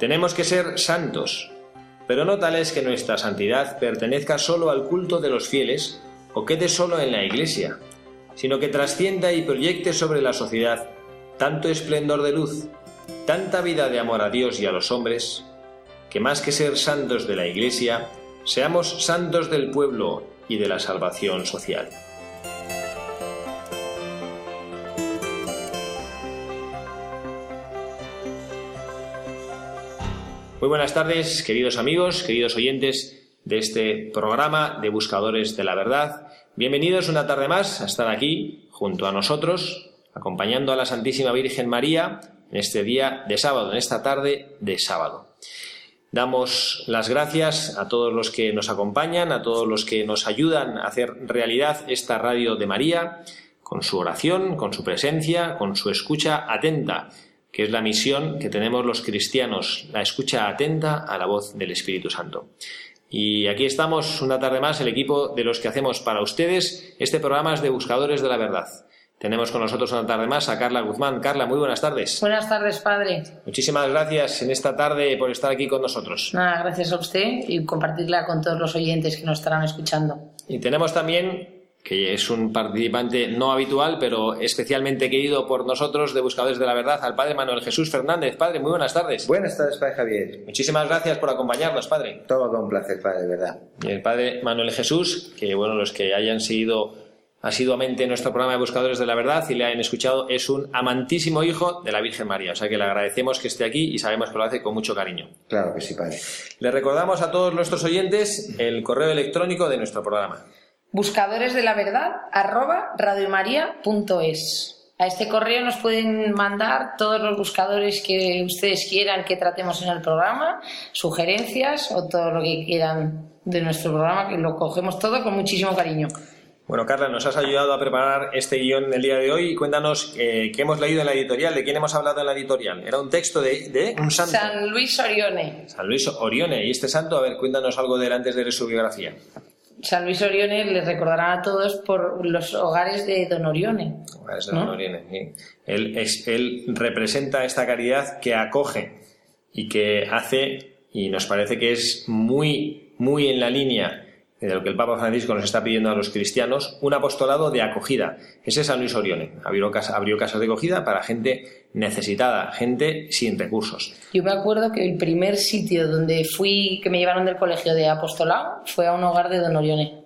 Tenemos que ser santos, pero no tales que nuestra santidad pertenezca solo al culto de los fieles o quede solo en la Iglesia, sino que trascienda y proyecte sobre la sociedad tanto esplendor de luz, tanta vida de amor a Dios y a los hombres, que más que ser santos de la Iglesia, seamos santos del pueblo y de la salvación social. Buenas tardes, queridos amigos, queridos oyentes de este programa de Buscadores de la Verdad. Bienvenidos una tarde más a estar aquí junto a nosotros, acompañando a la Santísima Virgen María en este día de sábado, en esta tarde de sábado. Damos las gracias a todos los que nos acompañan, a todos los que nos ayudan a hacer realidad esta radio de María, con su oración, con su presencia, con su escucha atenta que es la misión que tenemos los cristianos, la escucha atenta a la voz del Espíritu Santo. Y aquí estamos una tarde más, el equipo de los que hacemos para ustedes este programa es de Buscadores de la Verdad. Tenemos con nosotros una tarde más a Carla Guzmán. Carla, muy buenas tardes. Buenas tardes, padre. Muchísimas gracias en esta tarde por estar aquí con nosotros. Nada, gracias a usted y compartirla con todos los oyentes que nos estarán escuchando. Y tenemos también que es un participante no habitual, pero especialmente querido por nosotros de Buscadores de la Verdad, al Padre Manuel Jesús Fernández. Padre, muy buenas tardes. Buenas tardes, Padre Javier. Muchísimas gracias por acompañarnos, Padre. Todo con placer, Padre, de verdad. Y el Padre Manuel Jesús, que bueno, los que hayan seguido asiduamente nuestro programa de Buscadores de la Verdad y le hayan escuchado, es un amantísimo hijo de la Virgen María. O sea que le agradecemos que esté aquí y sabemos que lo hace con mucho cariño. Claro que sí, Padre. Le recordamos a todos nuestros oyentes el correo electrónico de nuestro programa buscadores de la verdad arroba radiomaria.es. A este correo nos pueden mandar todos los buscadores que ustedes quieran que tratemos en el programa, sugerencias o todo lo que quieran de nuestro programa, que lo cogemos todo con muchísimo cariño. Bueno, Carla, nos has ayudado a preparar este guion del día de hoy. Cuéntanos eh, qué hemos leído en la editorial, de quién hemos hablado en la editorial. Era un texto de, de, un santo. San Luis Orione. San Luis Orione. ¿Y este santo? A ver, cuéntanos algo de él antes de su biografía. San Luis Orione les recordarán a todos por los hogares de Don Orione. Hogares de Don Orione, sí. Él, es, él representa esta caridad que acoge y que hace, y nos parece que es muy, muy en la línea de lo que el Papa Francisco nos está pidiendo a los cristianos, un apostolado de acogida. Ese es San Luis Orione. Abrió, casa, abrió casas de acogida para gente necesitada, gente sin recursos. Yo me acuerdo que el primer sitio donde fui, que me llevaron del colegio de apostolado, fue a un hogar de Don Orione.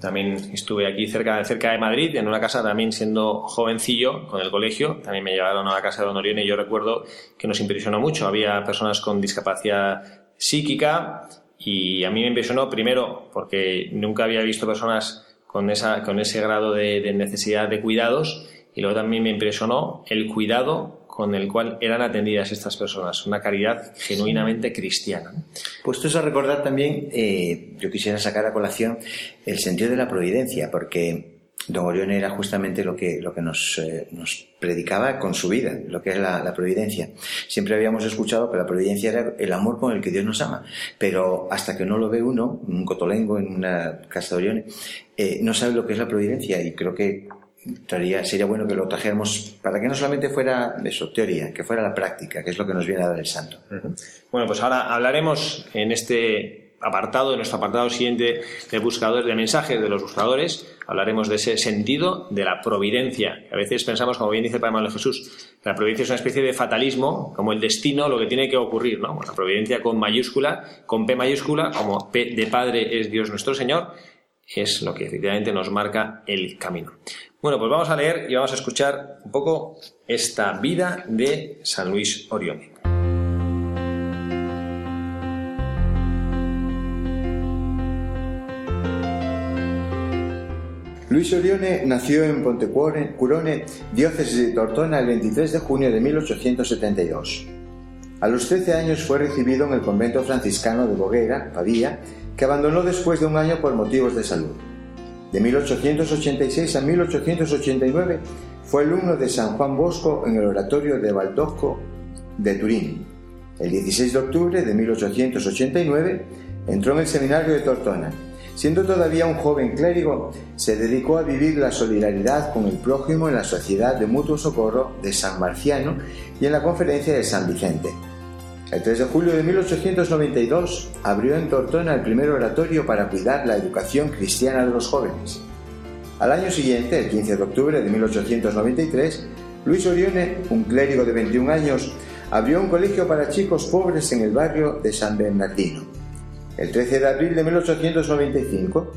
También estuve aquí cerca, cerca de Madrid, en una casa también siendo jovencillo con el colegio. También me llevaron a la casa de Don Orione y yo recuerdo que nos impresionó mucho. Había personas con discapacidad psíquica, y a mí me impresionó primero porque nunca había visto personas con, esa, con ese grado de, necesidad de cuidados y luego también me impresionó el cuidado con el cual eran atendidas estas personas, una caridad genuinamente cristiana. Puestos a recordar también, eh, yo quisiera sacar a colación el sentido de la providencia, porque Don Orión era justamente lo que, lo que nos, eh, predicaba con su vida, lo que es la, providencia. Siempre habíamos escuchado que la providencia era el amor con el que Dios nos ama, pero hasta que no lo ve uno, un cotolengo en una casa de Orión, eh, no sabe lo que es la providencia y creo que sería bueno que lo trajéramos para que no solamente fuera eso, teoría, que fuera la práctica, que es lo que nos viene a dar el santo. Bueno, pues ahora hablaremos en este apartado, en nuestro apartado siguiente de buscadores, de mensajes de los buscadores, hablaremos de ese sentido de la providencia. A veces pensamos, como bien dice el Padre de Jesús, que la providencia es una especie de fatalismo, como el destino, lo que tiene que ocurrir, ¿no? la providencia con mayúscula, con P mayúscula, como P de Padre es Dios nuestro Señor, es lo que efectivamente nos marca el camino. Bueno, pues vamos a leer y vamos a escuchar un poco esta vida de San Luis Orione. Luis Orione nació en Pontecurone, diócesis de Tortona, el 23 de junio de 1872. A los 13 años fue recibido en el convento franciscano de Boguera, Pavía, que abandonó después de un año por motivos de salud. De 1886 a 1889 fue alumno de San Juan Bosco en el oratorio de Valdosco de Turín. El 16 de octubre de 1889 entró en el seminario de Tortona Siendo todavía un joven clérigo, se dedicó a vivir la solidaridad con el prójimo en la Sociedad de Mutuo Socorro de San Marciano y en la Conferencia de San Vicente. El 3 de julio de 1892 abrió en Tortona el primer oratorio para cuidar la educación cristiana de los jóvenes. Al año siguiente, el 15 de octubre de 1893, Luis Orione, un clérigo de 21 años, abrió un colegio para chicos pobres en el barrio de San Bernardino. El 13 de abril de 1895,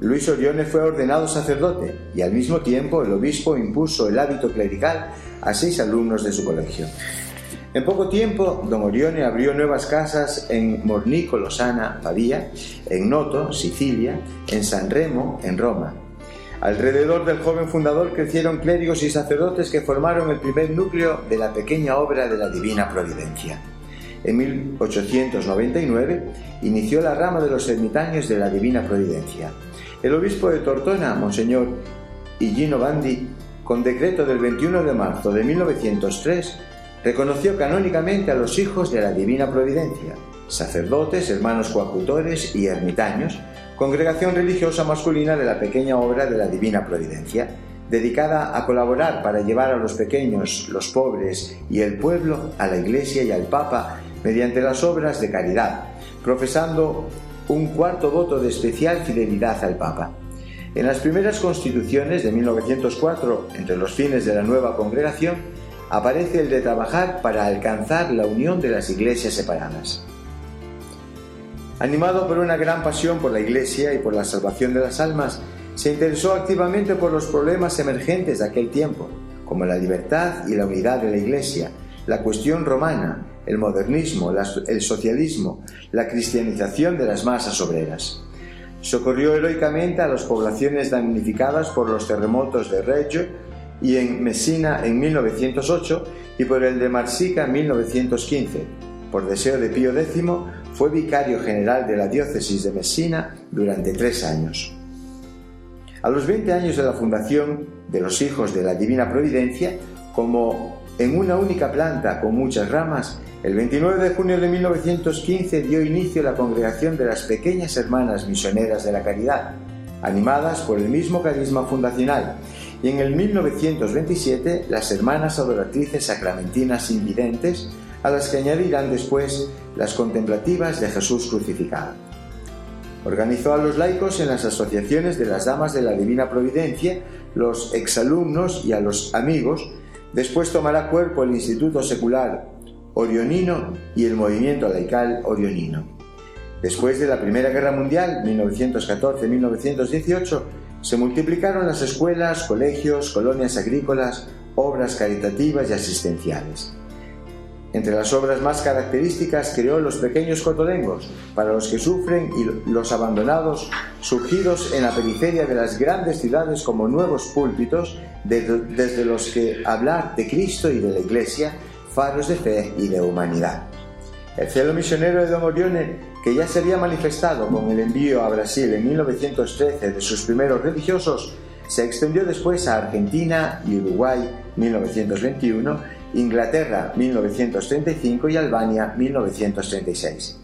Luis Orione fue ordenado sacerdote y al mismo tiempo el obispo impuso el hábito clerical a seis alumnos de su colegio. En poco tiempo, don Orione abrió nuevas casas en Mornico, Losana, Pavía, en Noto, Sicilia, en San Remo, en Roma. Alrededor del joven fundador crecieron clérigos y sacerdotes que formaron el primer núcleo de la pequeña obra de la Divina Providencia. En 1899 inició la rama de los ermitaños de la Divina Providencia. El obispo de Tortona, Monseñor Higino Bandi, con decreto del 21 de marzo de 1903, reconoció canónicamente a los hijos de la Divina Providencia, sacerdotes, hermanos coadjutores y ermitaños, congregación religiosa masculina de la pequeña obra de la Divina Providencia, dedicada a colaborar para llevar a los pequeños, los pobres y el pueblo a la Iglesia y al Papa mediante las obras de caridad, profesando un cuarto voto de especial fidelidad al Papa. En las primeras constituciones de 1904, entre los fines de la nueva congregación, aparece el de trabajar para alcanzar la unión de las iglesias separadas. Animado por una gran pasión por la Iglesia y por la salvación de las almas, se interesó activamente por los problemas emergentes de aquel tiempo, como la libertad y la unidad de la Iglesia, la cuestión romana, el modernismo, el socialismo, la cristianización de las masas obreras. Socorrió heroicamente a las poblaciones damnificadas por los terremotos de Reggio y en Messina en 1908 y por el de Marsica en 1915. Por deseo de Pío X, fue vicario general de la diócesis de Messina durante tres años. A los 20 años de la fundación de los Hijos de la Divina Providencia, como en una única planta con muchas ramas, el 29 de junio de 1915 dio inicio la congregación de las pequeñas hermanas misioneras de la caridad, animadas por el mismo carisma fundacional, y en el 1927 las hermanas adoratrices sacramentinas invidentes, a las que añadirán después las contemplativas de Jesús crucificado. Organizó a los laicos en las asociaciones de las Damas de la Divina Providencia, los exalumnos y a los amigos, después tomará cuerpo el Instituto Secular orionino y el movimiento laical orionino. Después de la Primera Guerra Mundial, 1914-1918, se multiplicaron las escuelas, colegios, colonias agrícolas, obras caritativas y asistenciales. Entre las obras más características creó los pequeños cotodengos, para los que sufren y los abandonados, surgidos en la periferia de las grandes ciudades como nuevos púlpitos, desde los que hablar de Cristo y de la Iglesia faros de fe y de humanidad. El celo misionero de Don Orione, que ya se había manifestado con el envío a Brasil en 1913 de sus primeros religiosos, se extendió después a Argentina y Uruguay 1921, Inglaterra 1935 y Albania 1936.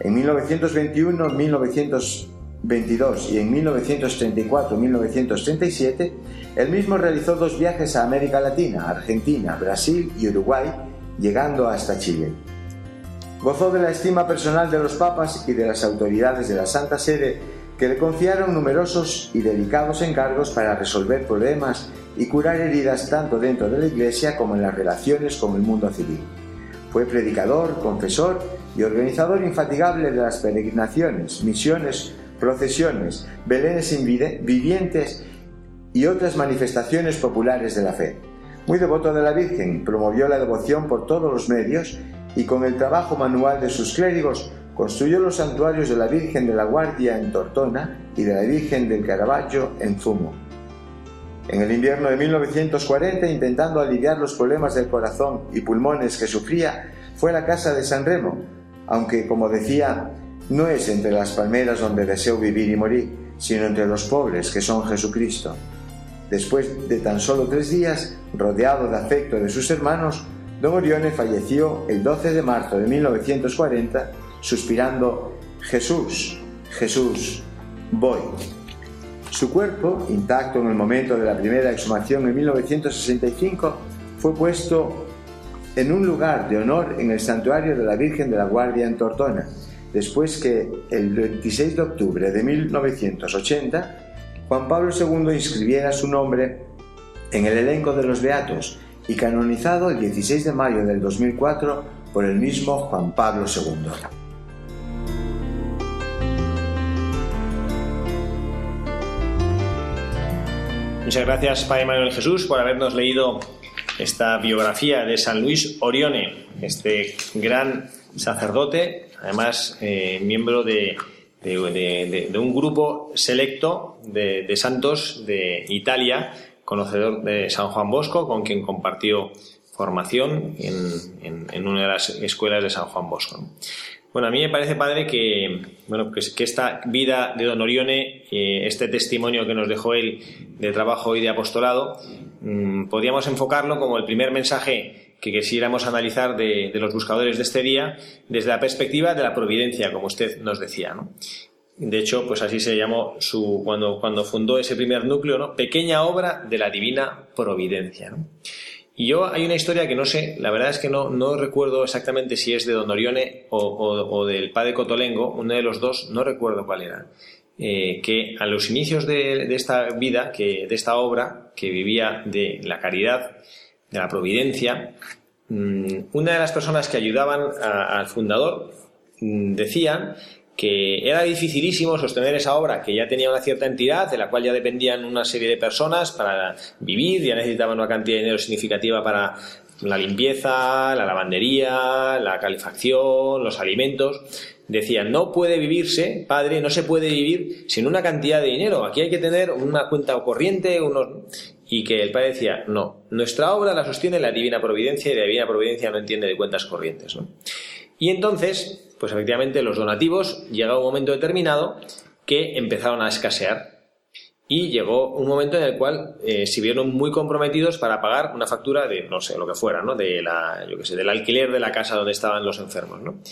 En 1921, 1922 y en 1934-1937 él mismo realizó dos viajes a América Latina, Argentina, Brasil y Uruguay, llegando hasta Chile. Gozó de la estima personal de los papas y de las autoridades de la Santa Sede que le confiaron numerosos y delicados encargos para resolver problemas y curar heridas tanto dentro de la Iglesia como en las relaciones con el mundo civil. Fue predicador, confesor y organizador infatigable de las peregrinaciones, misiones, procesiones, belenes vivientes y otras manifestaciones populares de la fe. Muy devoto de la Virgen, promovió la devoción por todos los medios y con el trabajo manual de sus clérigos construyó los santuarios de la Virgen de la Guardia en Tortona y de la Virgen del Caravaggio en Zumo. En el invierno de 1940, intentando aliviar los problemas del corazón y pulmones que sufría, fue a la casa de San Remo, aunque, como decía, no es entre las palmeras donde deseo vivir y morir, sino entre los pobres que son Jesucristo. Después de tan solo tres días, rodeado de afecto de sus hermanos, don Orione falleció el 12 de marzo de 1940 suspirando, Jesús, Jesús, voy. Su cuerpo, intacto en el momento de la primera exhumación en 1965, fue puesto en un lugar de honor en el santuario de la Virgen de la Guardia en Tortona, después que el 26 de octubre de 1980 Juan Pablo II inscribiera su nombre en el elenco de los Beatos y canonizado el 16 de mayo del 2004 por el mismo Juan Pablo II. Muchas gracias, Padre Manuel Jesús, por habernos leído esta biografía de San Luis Orione, este gran sacerdote, además eh, miembro de, un grupo selecto de, santos de Italia, conocedor de San Juan Bosco, con quien compartió formación en, una de las escuelas de San Juan Bosco. Bueno, a mí me parece, padre, que, bueno, pues que esta vida de Don Orione, eh, este testimonio que nos dejó él de trabajo y de apostolado, mm, podríamos enfocarlo como el primer mensaje que quisiéramos analizar de, los buscadores de este día desde la perspectiva de la providencia, como usted nos decía. ¿no? De hecho, pues así se llamó su, cuando, cuando fundó ese primer núcleo, ¿no? Pequeña obra de la divina providencia. ¿no? Y yo hay una historia que no sé, la verdad es que no, no recuerdo exactamente si es de Don Orione o, del padre Cotolengo, uno de los dos, no recuerdo cuál era. Eh, que a los inicios de, esta vida, que, de esta obra, que vivía de la caridad, de la providencia, mm, una de las personas que ayudaban al fundador mm, decían que era dificilísimo sostener esa obra que ya tenía una cierta entidad, de la cual ya dependían una serie de personas para vivir, ya necesitaban una cantidad de dinero significativa para la limpieza, la lavandería, la calefacción, los alimentos. Decían, no puede vivirse, padre, no se puede vivir sin una cantidad de dinero. Aquí hay que tener una cuenta corriente, unos... Y que el padre decía, no, nuestra obra la sostiene la divina providencia y la divina providencia no entiende de cuentas corrientes. ¿no? Y entonces, pues efectivamente los donativos llega un momento determinado que empezaron a escasear. Y llegó un momento en el cual eh, se vieron muy comprometidos para pagar una factura de no sé lo que fuera no de la yo que sé del alquiler de la casa donde estaban los enfermos no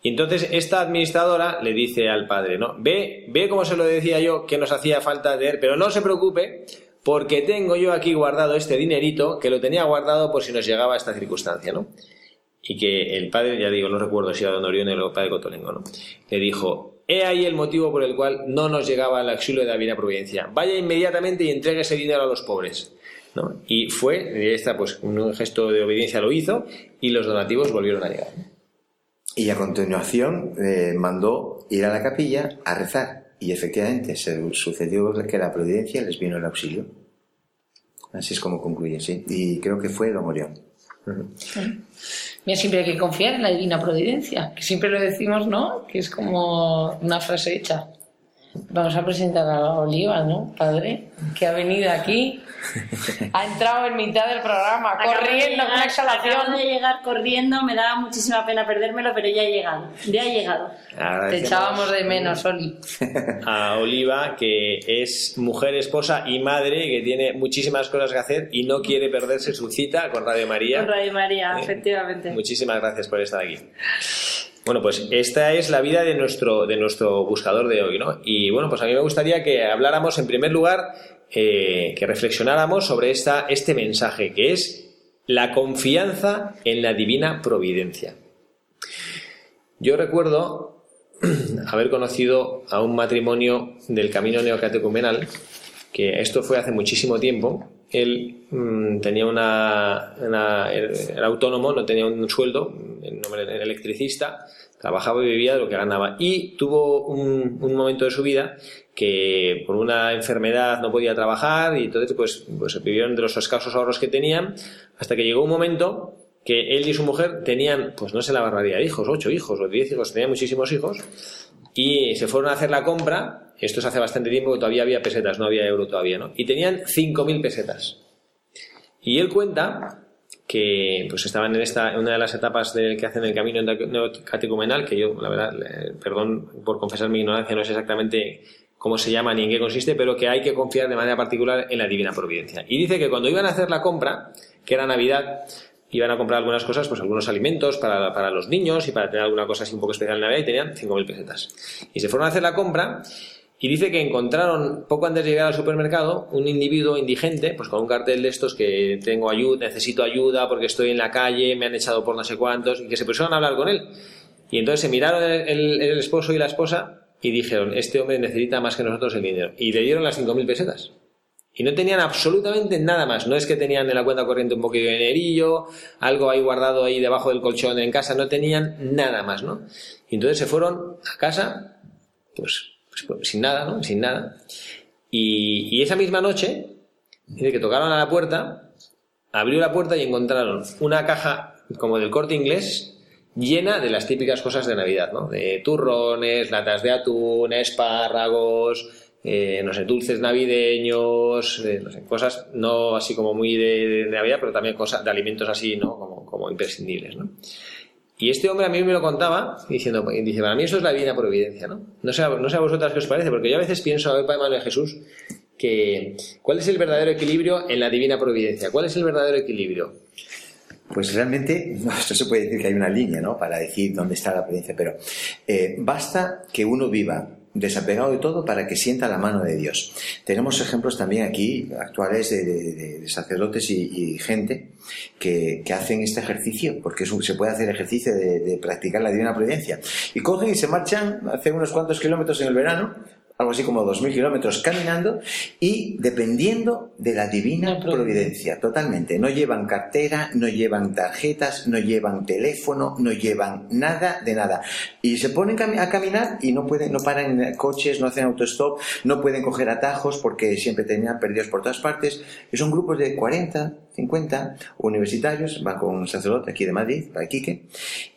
y entonces esta administradora le dice al padre no ve ve como se lo decía yo que nos hacía falta de pero no se preocupe porque tengo yo aquí guardado este dinerito que lo tenía guardado por si nos llegaba esta circunstancia no y que el padre, ya digo, no recuerdo si era don Orión o el padre Cotolengo, ¿no? le dijo, he ahí el motivo por el cual no nos llegaba el auxilio de la Divina Providencia. Vaya inmediatamente y entregue ese dinero a los pobres. ¿no? Y fue, esta, pues, un gesto de obediencia lo hizo y los donativos volvieron a llegar. Y a continuación eh, mandó ir a la capilla a rezar. Y efectivamente se sucedió que la providencia les vino el auxilio. Así es como concluye, sí. Y creo que fue Don Orión. Mira, siempre hay que confiar en la divina providencia, que siempre lo decimos, ¿no? Que es como una frase hecha. Vamos a presentar a Oliva, ¿no, padre? Que ha venido aquí ha entrado en mitad del programa, corriendo con una exhalación. Acabo de llegar corriendo, me daba muchísima pena perdérmelo, pero ya ha llegado. Ya ha llegado. Te echábamos de menos, Oli. A Oliva, que es mujer, esposa y madre, que tiene muchísimas cosas que hacer y no quiere perderse su cita con Radio María. Con Radio María, eh, efectivamente. Muchísimas gracias por estar aquí. Bueno, pues esta es la vida de nuestro, de nuestro buscador de hoy, ¿no? Y bueno, pues a mí me gustaría que habláramos en primer lugar eh, que reflexionáramos sobre esta, este mensaje, que es la confianza en la divina providencia. Yo recuerdo haber conocido a un matrimonio del camino neocatecumenal, que esto fue hace muchísimo tiempo. Él mm, tenía una, era autónomo, no tenía un sueldo, era electricista, trabajaba y vivía de lo que ganaba. Y tuvo un, momento de su vida que por una enfermedad no podía trabajar y entonces pues, pues vivieron de los escasos ahorros que tenían hasta que llegó un momento que él y su mujer tenían, pues no sé la barbaridad, hijos, ocho hijos o diez hijos, tenían muchísimos hijos y se fueron a hacer la compra, esto es hace bastante tiempo que todavía había pesetas, no había euro todavía, ¿no? Y tenían 5.000 pesetas. Y él cuenta que pues estaban en esta una de las etapas que hacen el camino catecumenal, que yo, la verdad, perdón por confesar mi ignorancia, no sé exactamente cómo se llama ni en qué consiste, pero que hay que confiar de manera particular en la divina providencia. Y dice que cuando iban a hacer la compra, que era Navidad, iban a comprar algunas cosas, pues algunos alimentos para, para los niños y para tener alguna cosa así un poco especial en Navidad y tenían 5.000 pesetas. Y se fueron a hacer la compra y dice que encontraron, poco antes de llegar al supermercado, un individuo indigente, pues con un cartel de estos que tengo ayuda, necesito ayuda porque estoy en la calle, me han echado por no sé cuántos, y que se pusieron a hablar con él. Y entonces se miraron el, esposo y la esposa y dijeron, este hombre necesita más que nosotros el dinero. Y le dieron las 5.000 pesetas. Y no tenían absolutamente nada más. No es que tenían en la cuenta corriente un poquito de dinerillo, algo ahí guardado ahí debajo del colchón en casa, no tenían nada más, ¿no? Y entonces se fueron a casa, pues pues, pues, sin nada, ¿no? Sin nada. Y, esa misma noche, dice que tocaron a la puerta, abrió la puerta y encontraron una caja como del corte inglés llena de las típicas cosas de Navidad, ¿no? De turrones, latas de atún, espárragos, eh, no sé, dulces navideños, eh, no sé, cosas no así como muy de, Navidad, pero también cosas de alimentos así, ¿no? Como, como imprescindibles, ¿no? Y este hombre a mí me lo contaba diciendo, dice, para mí eso es la divina providencia, ¿no? No sé, no sé a vosotras qué os parece, porque yo a veces pienso, a ver, Padre Manuel Jesús, que ¿cuál es el verdadero equilibrio en la divina providencia? ¿Cuál es el verdadero equilibrio? Pues realmente, no, esto se puede decir que hay una línea, ¿no? Para decir dónde está la providencia, pero eh, basta que uno viva desapegado de todo para que sienta la mano de Dios. Tenemos ejemplos también aquí actuales de, sacerdotes y, gente que, hacen este ejercicio, porque se puede hacer ejercicio de, de, practicar la divina providencia. Y cogen y se marchan, hacen unos cuantos kilómetros en el verano, algo así como 2.000 kilómetros caminando y dependiendo de la divina providencia, totalmente. No llevan cartera, no llevan tarjetas, no llevan teléfono, no llevan nada de nada. Y se ponen a caminar y no pueden, no paran en coches, no hacen autostop, no pueden coger atajos porque siempre tenían perdidos por todas partes. Y son grupos de 40, 50 universitarios, van con un sacerdote aquí de Madrid, para Iquique,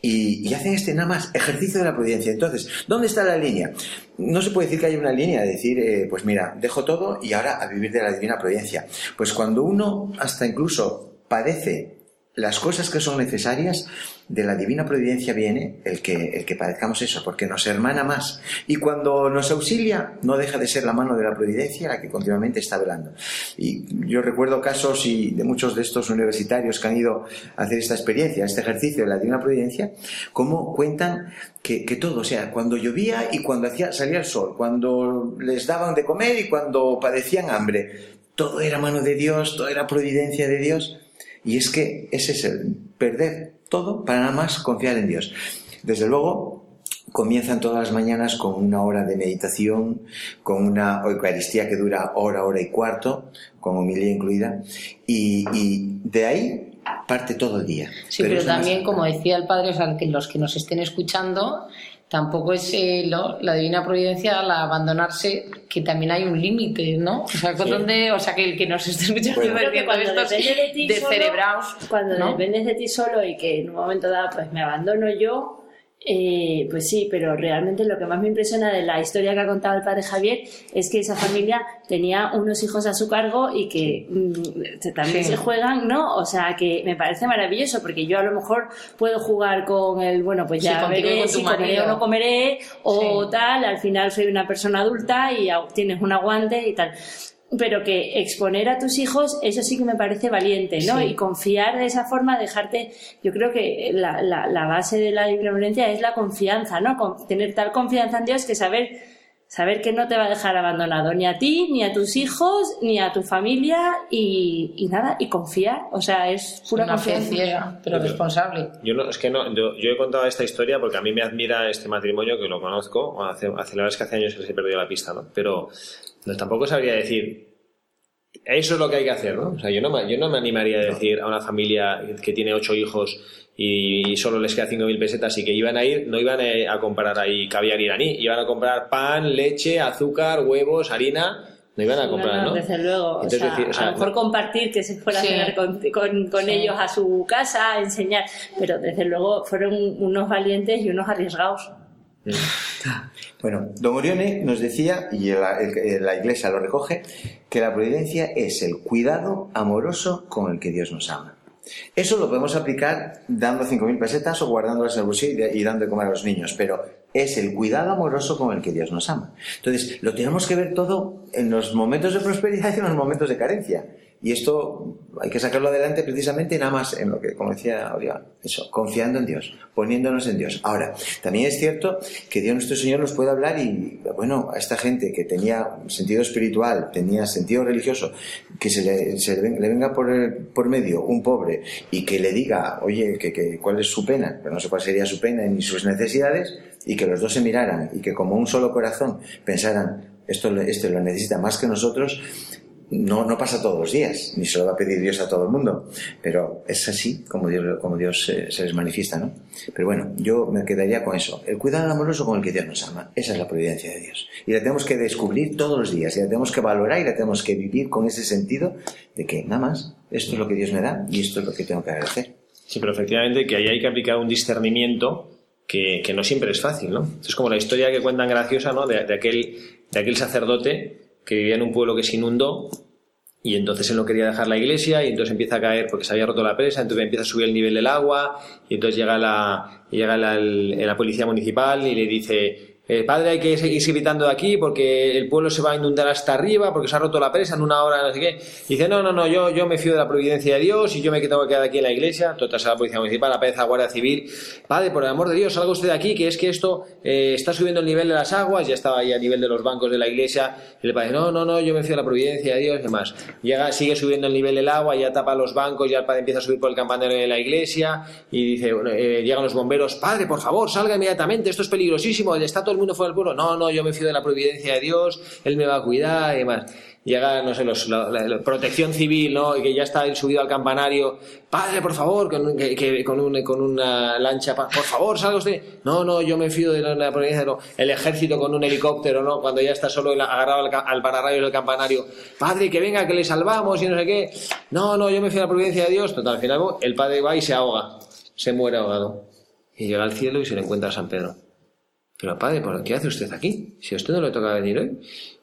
y, hacen este nada más ejercicio de la providencia. Entonces, ¿dónde está la línea? no se puede decir que haya una línea de decir, eh, pues mira, dejo todo y ahora a vivir de la divina providencia. Pues cuando uno hasta incluso padece las cosas que son necesarias, de la divina providencia viene el que, el que padezcamos eso, porque nos hermana más. Y cuando nos auxilia, no deja de ser la mano de la providencia la que continuamente está velando. Y yo recuerdo casos y de muchos de estos universitarios que han ido a hacer esta experiencia, este ejercicio de la divina providencia, cómo cuentan que, que todo, o sea, cuando llovía y cuando hacía, salía el sol, cuando les daban de comer y cuando padecían hambre, todo era mano de Dios, todo era providencia de Dios. Y es que ese es el perder todo para nada más confiar en Dios. Desde luego, comienzan todas las mañanas con una hora de meditación, con una Eucaristía que dura hora, hora y cuarto, con homilía incluida, y, de ahí parte todo el día. Sí, pero, también, como decía el padre, o los que nos estén escuchando, tampoco es eh, la divina providencia al abandonarse, que también hay un límite, ¿no? O sea, o sea, que el que nos esté escuchando bueno, que cuando de, ti de cuando dependes de ti solo y que en un momento dado pues me abandono yo, eh, pues sí, pero realmente lo que más me impresiona de la historia que ha contado el padre Javier es que esa familia tenía unos hijos a su cargo y que mm, también se juegan, ¿no? O sea, que me parece maravilloso porque yo a lo mejor puedo jugar con el, bueno, pues ya veré si comeré o no comeré o tal, al final soy una persona adulta y tienes un aguante y tal pero que exponer a tus hijos, eso sí que me parece valiente, ¿no? Y confiar de esa forma, dejarte, yo creo que la, la, la base de la violencia es la confianza, ¿no? tener tal confianza en Dios que saber saber que no te va a dejar abandonado ni a ti, ni a tus hijos, ni a tu familia y, nada, y confiar. O sea, es pura Una confianza. pero responsable. Yo no, es que no, yo, he contado esta historia porque a mí me admira este matrimonio que lo conozco. Hace, hace la verdad es que hace años que se perdió la pista, ¿no? Pero tampoco sabría decir eso es lo que hay que hacer, ¿no? O sea, yo no, yo no me animaría a decir a una familia que tiene ocho hijos y solo les queda 5.000 pesetas y que iban a ir, no iban a comprar ahí caviar iraní, iban a comprar pan, leche, azúcar, huevos, harina, no iban a comprar, ¿no? Desde luego. o sea, a lo mejor compartir que se fuera a cenar con, con, ellos a su casa, enseñar, pero desde luego fueron unos valientes y unos arriesgados. Mm. Bueno, don Orione nos decía, y la, la, Iglesia lo recoge, que la providencia es el cuidado amoroso con el que Dios nos ama. Eso lo podemos aplicar dando 5.000 pesetas o guardándolas en el bolsillo y dando de comer a los niños, pero es el cuidado amoroso con el que Dios nos ama. Entonces, lo tenemos que ver todo en los momentos de prosperidad y en los momentos de carencia. Y esto hay que sacarlo adelante precisamente nada más en lo que, como decía Oriol, eso, confiando en Dios, poniéndonos en Dios. Ahora, también es cierto que Dios nuestro Señor nos puede hablar y, bueno, a esta gente que tenía sentido espiritual, tenía sentido religioso, que se le, venga por, por medio un pobre y que le diga, oye, que, cuál es su pena, pero no sé cuál sería su pena ni sus necesidades, y que los dos se miraran y que como un solo corazón pensaran, esto, esto lo necesita más que nosotros, no, no pasa todos los días, ni se lo va a pedir Dios a todo el mundo, pero es así como Dios, como Dios se, les manifiesta, ¿no? Pero bueno, yo me quedaría con eso, el cuidado amoroso con el que Dios nos ama, esa es la providencia de Dios. Y la tenemos que descubrir todos los días, y la tenemos que valorar y la tenemos que vivir con ese sentido de que nada más, esto es lo que Dios me da y esto es lo que tengo que agradecer. Sí, pero efectivamente que ahí hay que aplicar un discernimiento que, que no siempre es fácil, ¿no? Es como la historia que cuentan graciosa, ¿no? De, aquel, de aquel sacerdote que vivía en un pueblo que se inundó y entonces él no quería dejar la iglesia y entonces empieza a caer porque se había roto la presa, entonces empieza a subir el nivel del agua y entonces llega la, llega la, la policía municipal y le dice padre, hay que seguir gritando de aquí porque el pueblo se va a inundar hasta arriba porque se ha roto la presa en una hora, no sé qué. dice, no, no, no, yo, yo me fío de la providencia de Dios y yo me tengo que quedar aquí en la iglesia. Total, a la policía municipal, la la Guardia Civil. Padre, por el amor de Dios, salga usted de aquí, que es que esto eh, está subiendo el nivel de las aguas, ya estaba ahí a nivel de los bancos de la iglesia. Y el padre, no, no, no, yo me fío de la providencia de Dios y demás. Llega, sigue subiendo el nivel del agua, ya tapa los bancos, ya el padre empieza a subir por el campanario de la iglesia y dice, eh, llegan los bomberos, padre, por favor, salga inmediatamente, esto es peligrosísimo, está todo el mundo fuera del pueblo. No, no, yo me fío de la providencia de Dios, Él me va a cuidar y demás. Llega, no sé, la, protección civil, ¿no? Y que ya está subido al campanario. Padre, por favor, con, que, con, una lancha, por favor, salga usted. No, no, yo me fío de la, providencia, no. El ejército con un helicóptero, ¿no? Cuando ya está solo agarrado al, al pararrayo del campanario. Padre, que venga, que le salvamos y no sé qué. No, no, yo me fío de la providencia de Dios. Total, al final el padre va y se ahoga. Se muere ahogado. Y llega al cielo y se le encuentra San Pedro. Pero padre, ¿por qué hace usted aquí? Si a usted no le toca venir hoy.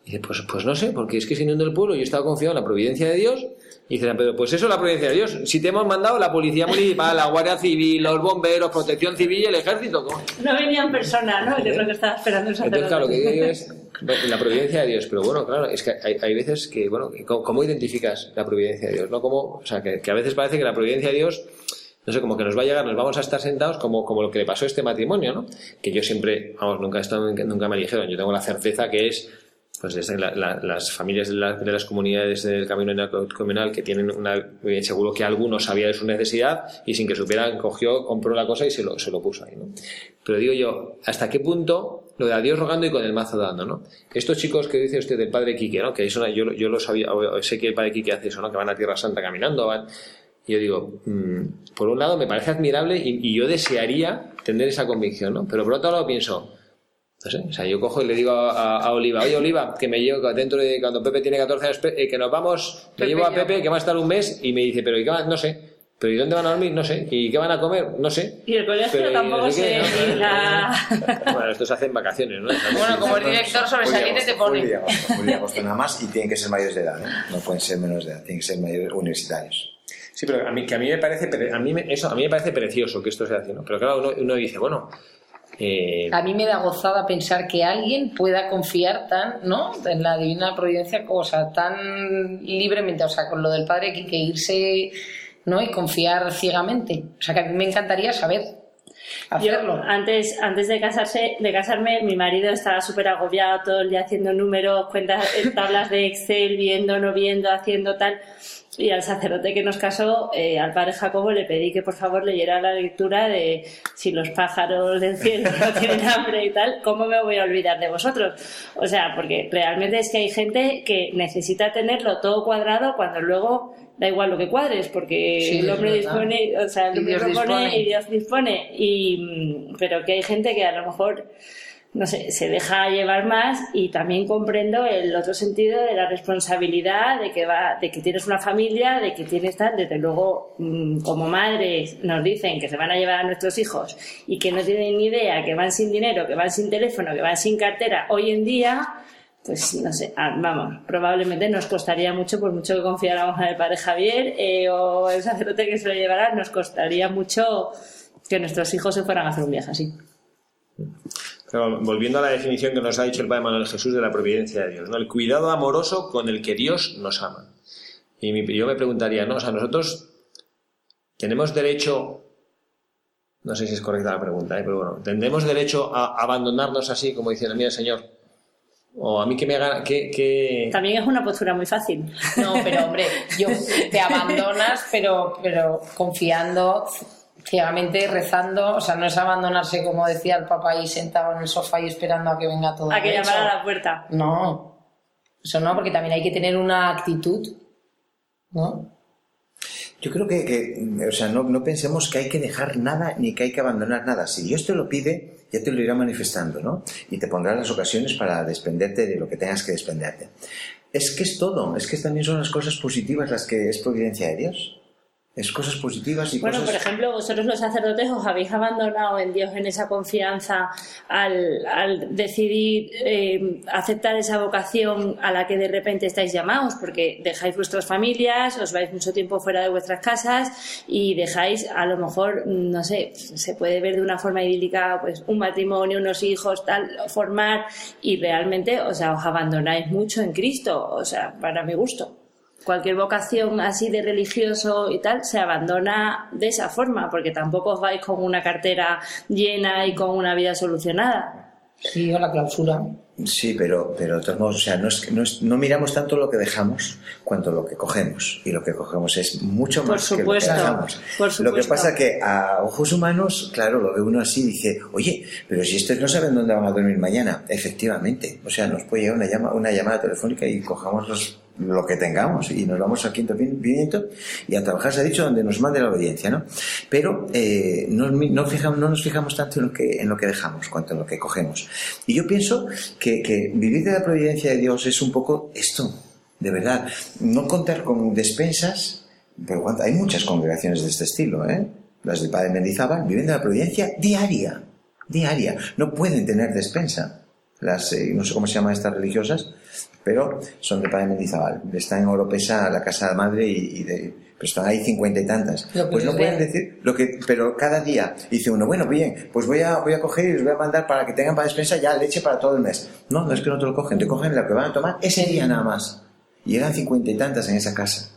Y dice, pues, pues no sé, porque es que si no del pueblo yo estaba confiado en la providencia de Dios. Y dice Pedro, pues eso es la providencia de Dios. Si te hemos mandado la policía municipal, la guardia civil, los bomberos, protección civil y el ejército. No venían personas, ¿no? Yo creo que estaba esperando el Entonces, claro, lo que digo es la providencia de Dios. Pero bueno, claro, es que hay, veces que, bueno, ¿cómo, identificas la providencia de Dios? ¿No? Como, o sea, que, que a veces parece que la providencia de Dios no sé, como que nos va a llegar, nos vamos a estar sentados como, como lo que le pasó a este matrimonio, ¿no? Que yo siempre, vamos, nunca, estado, nunca me dijeron, yo tengo la certeza que es pues desde las familias de, las comunidades del camino comunal que tienen una seguro que alguno sabía de su necesidad y sin que supieran cogió compró la cosa y se lo, se lo puso ahí ¿no? pero digo yo hasta qué punto lo de a Dios rogando y con el mazo dando ¿no? estos chicos que dice usted del padre Quique ¿no? que eso yo, yo lo sabía sé que el padre Quique hace eso ¿no? que van a Tierra Santa caminando van yo digo, mm, por un lado me parece admirable y, yo desearía tener esa convicción, ¿no? Pero por otro lado pienso, no sé, o sea, yo cojo y le digo a, Oliva, oye Oliva, que me llevo dentro de cuando Pepe tiene 14 años, eh, que nos vamos, me llevo a Pepe, que va a estar un mes, y me dice, pero ¿y qué No sé. ¿Pero y dónde van a dormir? No sé. ¿Y qué van a comer? No sé. Y el colegio tampoco sé. Bueno, esto se hace en vacaciones, ¿no? Bueno, como el director sobresaliente te pone. Julio agosto nada más y tienen que ser mayores de edad, ¿no? No pueden ser menos de edad, tienen que ser mayores universitarios. Sí, pero a mí, que a mí me parece, a mí eso, a mí me parece precioso que esto se hace, ¿no? Pero claro, uno, dice, bueno, eh, A mí me da gozada pensar que alguien pueda confiar tan, ¿no? En la divina providencia, o sea, tan libremente, o sea, con lo del padre que, que irse, ¿no? Y confiar ciegamente. O sea, que a mí me encantaría saber. Yo, antes, antes de casarse, de casarme, mi marido estaba súper agobiado todo el día haciendo números, cuentas, tablas de Excel, viendo, no viendo, haciendo tal. Y al sacerdote que nos casó, eh, al padre Jacobo, le pedí que por favor leyera la lectura de si los pájaros del cielo no tienen hambre y tal, ¿cómo me voy a olvidar de vosotros? O sea, porque realmente es que hay gente que necesita tenerlo todo cuadrado cuando luego da igual lo que cuadres, porque el hombre dispone, o sea, el hombre propone y Dios dispone. Y, pero que hay gente que a lo mejor no sé, se deja llevar más y también comprendo el otro sentido de la responsabilidad de que va, de que tienes una familia, de que tienes tal, desde luego mm, como madres nos dicen que se van a llevar a nuestros hijos y que no tienen ni idea, que van sin dinero, que van sin teléfono, que van sin cartera, hoy en día, pues no sé, ah, vamos, probablemente nos costaría mucho, por mucho que confiáramos en el padre Javier eh, o el sacerdote que se lo llevará, nos costaría mucho que nuestros hijos se fueran a hacer un viaje así volviendo a la definición que nos ha dicho el Padre Manuel Jesús de la providencia de Dios, ¿no? el cuidado amoroso con el que Dios nos ama. Y yo me preguntaría, ¿no? O sea, nosotros tenemos derecho, no sé si es correcta la pregunta, ¿eh? pero bueno, ¿tendremos derecho a abandonarnos así, como diciendo, mira, Señor, o a mí que me haga que, También es una postura muy fácil. No, pero hombre, yo te abandonas, pero, pero confiando ciegamente rezando, o sea, no es abandonarse como decía el papá ahí sentado en el sofá y esperando a que venga todo. A que llamara a la puerta. No, eso no, porque también hay que tener una actitud, ¿no? Yo creo que, o sea, no, no, pensemos que hay que dejar nada ni que hay que abandonar nada. Si Dios te lo pide, ya te lo irá manifestando, ¿no? Y te pondrá las ocasiones para desprenderte de lo que tengas que desprenderte. Es que es todo, es que también son las cosas positivas las que es providencia de Dios. Es cosas positivas y bueno, por ejemplo, vosotros los sacerdotes os habéis abandonado en Dios en esa confianza al, al decidir eh, aceptar esa vocación a la que de repente estáis llamados, porque dejáis vuestras familias, os vais mucho tiempo fuera de vuestras casas y dejáis, a lo mejor, no sé, se puede ver de una forma idílica, pues un matrimonio, unos hijos, tal, formar y realmente, o sea, os abandonáis mucho en Cristo, o sea, para mi gusto cualquier vocación así de religioso y tal se abandona de esa forma, porque tampoco os vais con una cartera llena y con una vida solucionada. Sí, o la clausura. Sí, pero, pero de todos modos, o sea, no, es, no, no, miramos tanto lo que dejamos cuanto lo que cogemos. Y lo que cogemos es mucho más que lo que dejamos. Lo que pasa que a ojos humanos, claro, lo ve uno así y dice, oye, pero si estos no saben dónde van a dormir mañana. Efectivamente. O sea, nos puede llegar una, llama, una llamada telefónica y cojamos los lo que tengamos y nos vamos al quinto pimiento y a trabajar, se ha dicho, donde nos mande la obediencia, ¿no? Pero eh, no, no, fijamos, no nos fijamos tanto en lo, que, en lo que dejamos cuanto en lo que cogemos. Y yo pienso que, que vivir de la providencia de Dios es un poco esto, de verdad. No contar con despensas, pero hay muchas congregaciones de este estilo, ¿eh? Las del Padre Mendizábal viven de la providencia diaria, diaria. No pueden tener despensa. Las, eh, no sé cómo se llaman estas religiosas, pero son de Padre Mendizábal. Están en Oropesa, la casa de madre, y, de, pero están ahí cincuenta y tantas. Pues no pueden decir lo que, pero cada día dice uno, bueno, bien, pues voy a, voy a coger y les voy a mandar para que tengan para despensa ya leche para todo el mes. No, no es que no te lo cogen, te cogen lo que van a tomar ese día nada más. Y eran cincuenta y tantas en esa casa.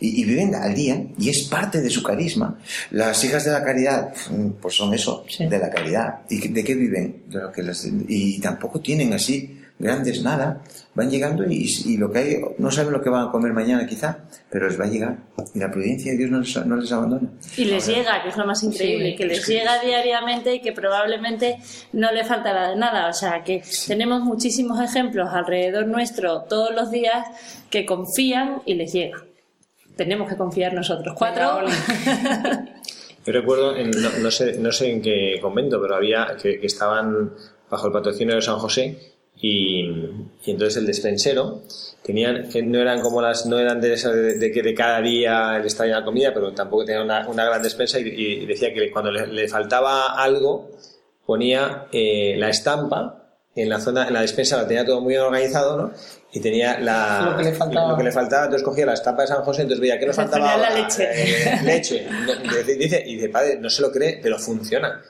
Y, viven al día y es parte de su carisma. Las hijas de la caridad, pues son eso, de la caridad. ¿Y de qué viven? De lo que y tampoco tienen así grandes nada, van llegando y, lo que hay, no saben lo que van a comer mañana quizá, pero les va a llegar. Y la prudencia de Dios no les, no les abandona. Y les llega, que es lo más increíble, que les llega diariamente y que probablemente no le faltará de nada. O sea, que tenemos muchísimos ejemplos alrededor nuestro todos los días que confían y les llega. Tenemos que confiar nosotros. Cuatro. Yo recuerdo, no, sé, no sé en qué convento, pero había que, que estaban bajo el patrocinio de San José y, entonces el despensero tenían que no eran como las no eran de, de, que de cada día les traían la comida pero tampoco tenían una, una gran despensa y, decía que cuando le, faltaba algo ponía eh, la estampa en la zona en la despensa la tenía todo muy organizado ¿no? y tenía la, lo, que le faltaba. lo que le faltaba entonces cogía la estampa de San José entonces veía que nos faltaba la leche eh, leche dice, y dice padre no se lo cree pero funciona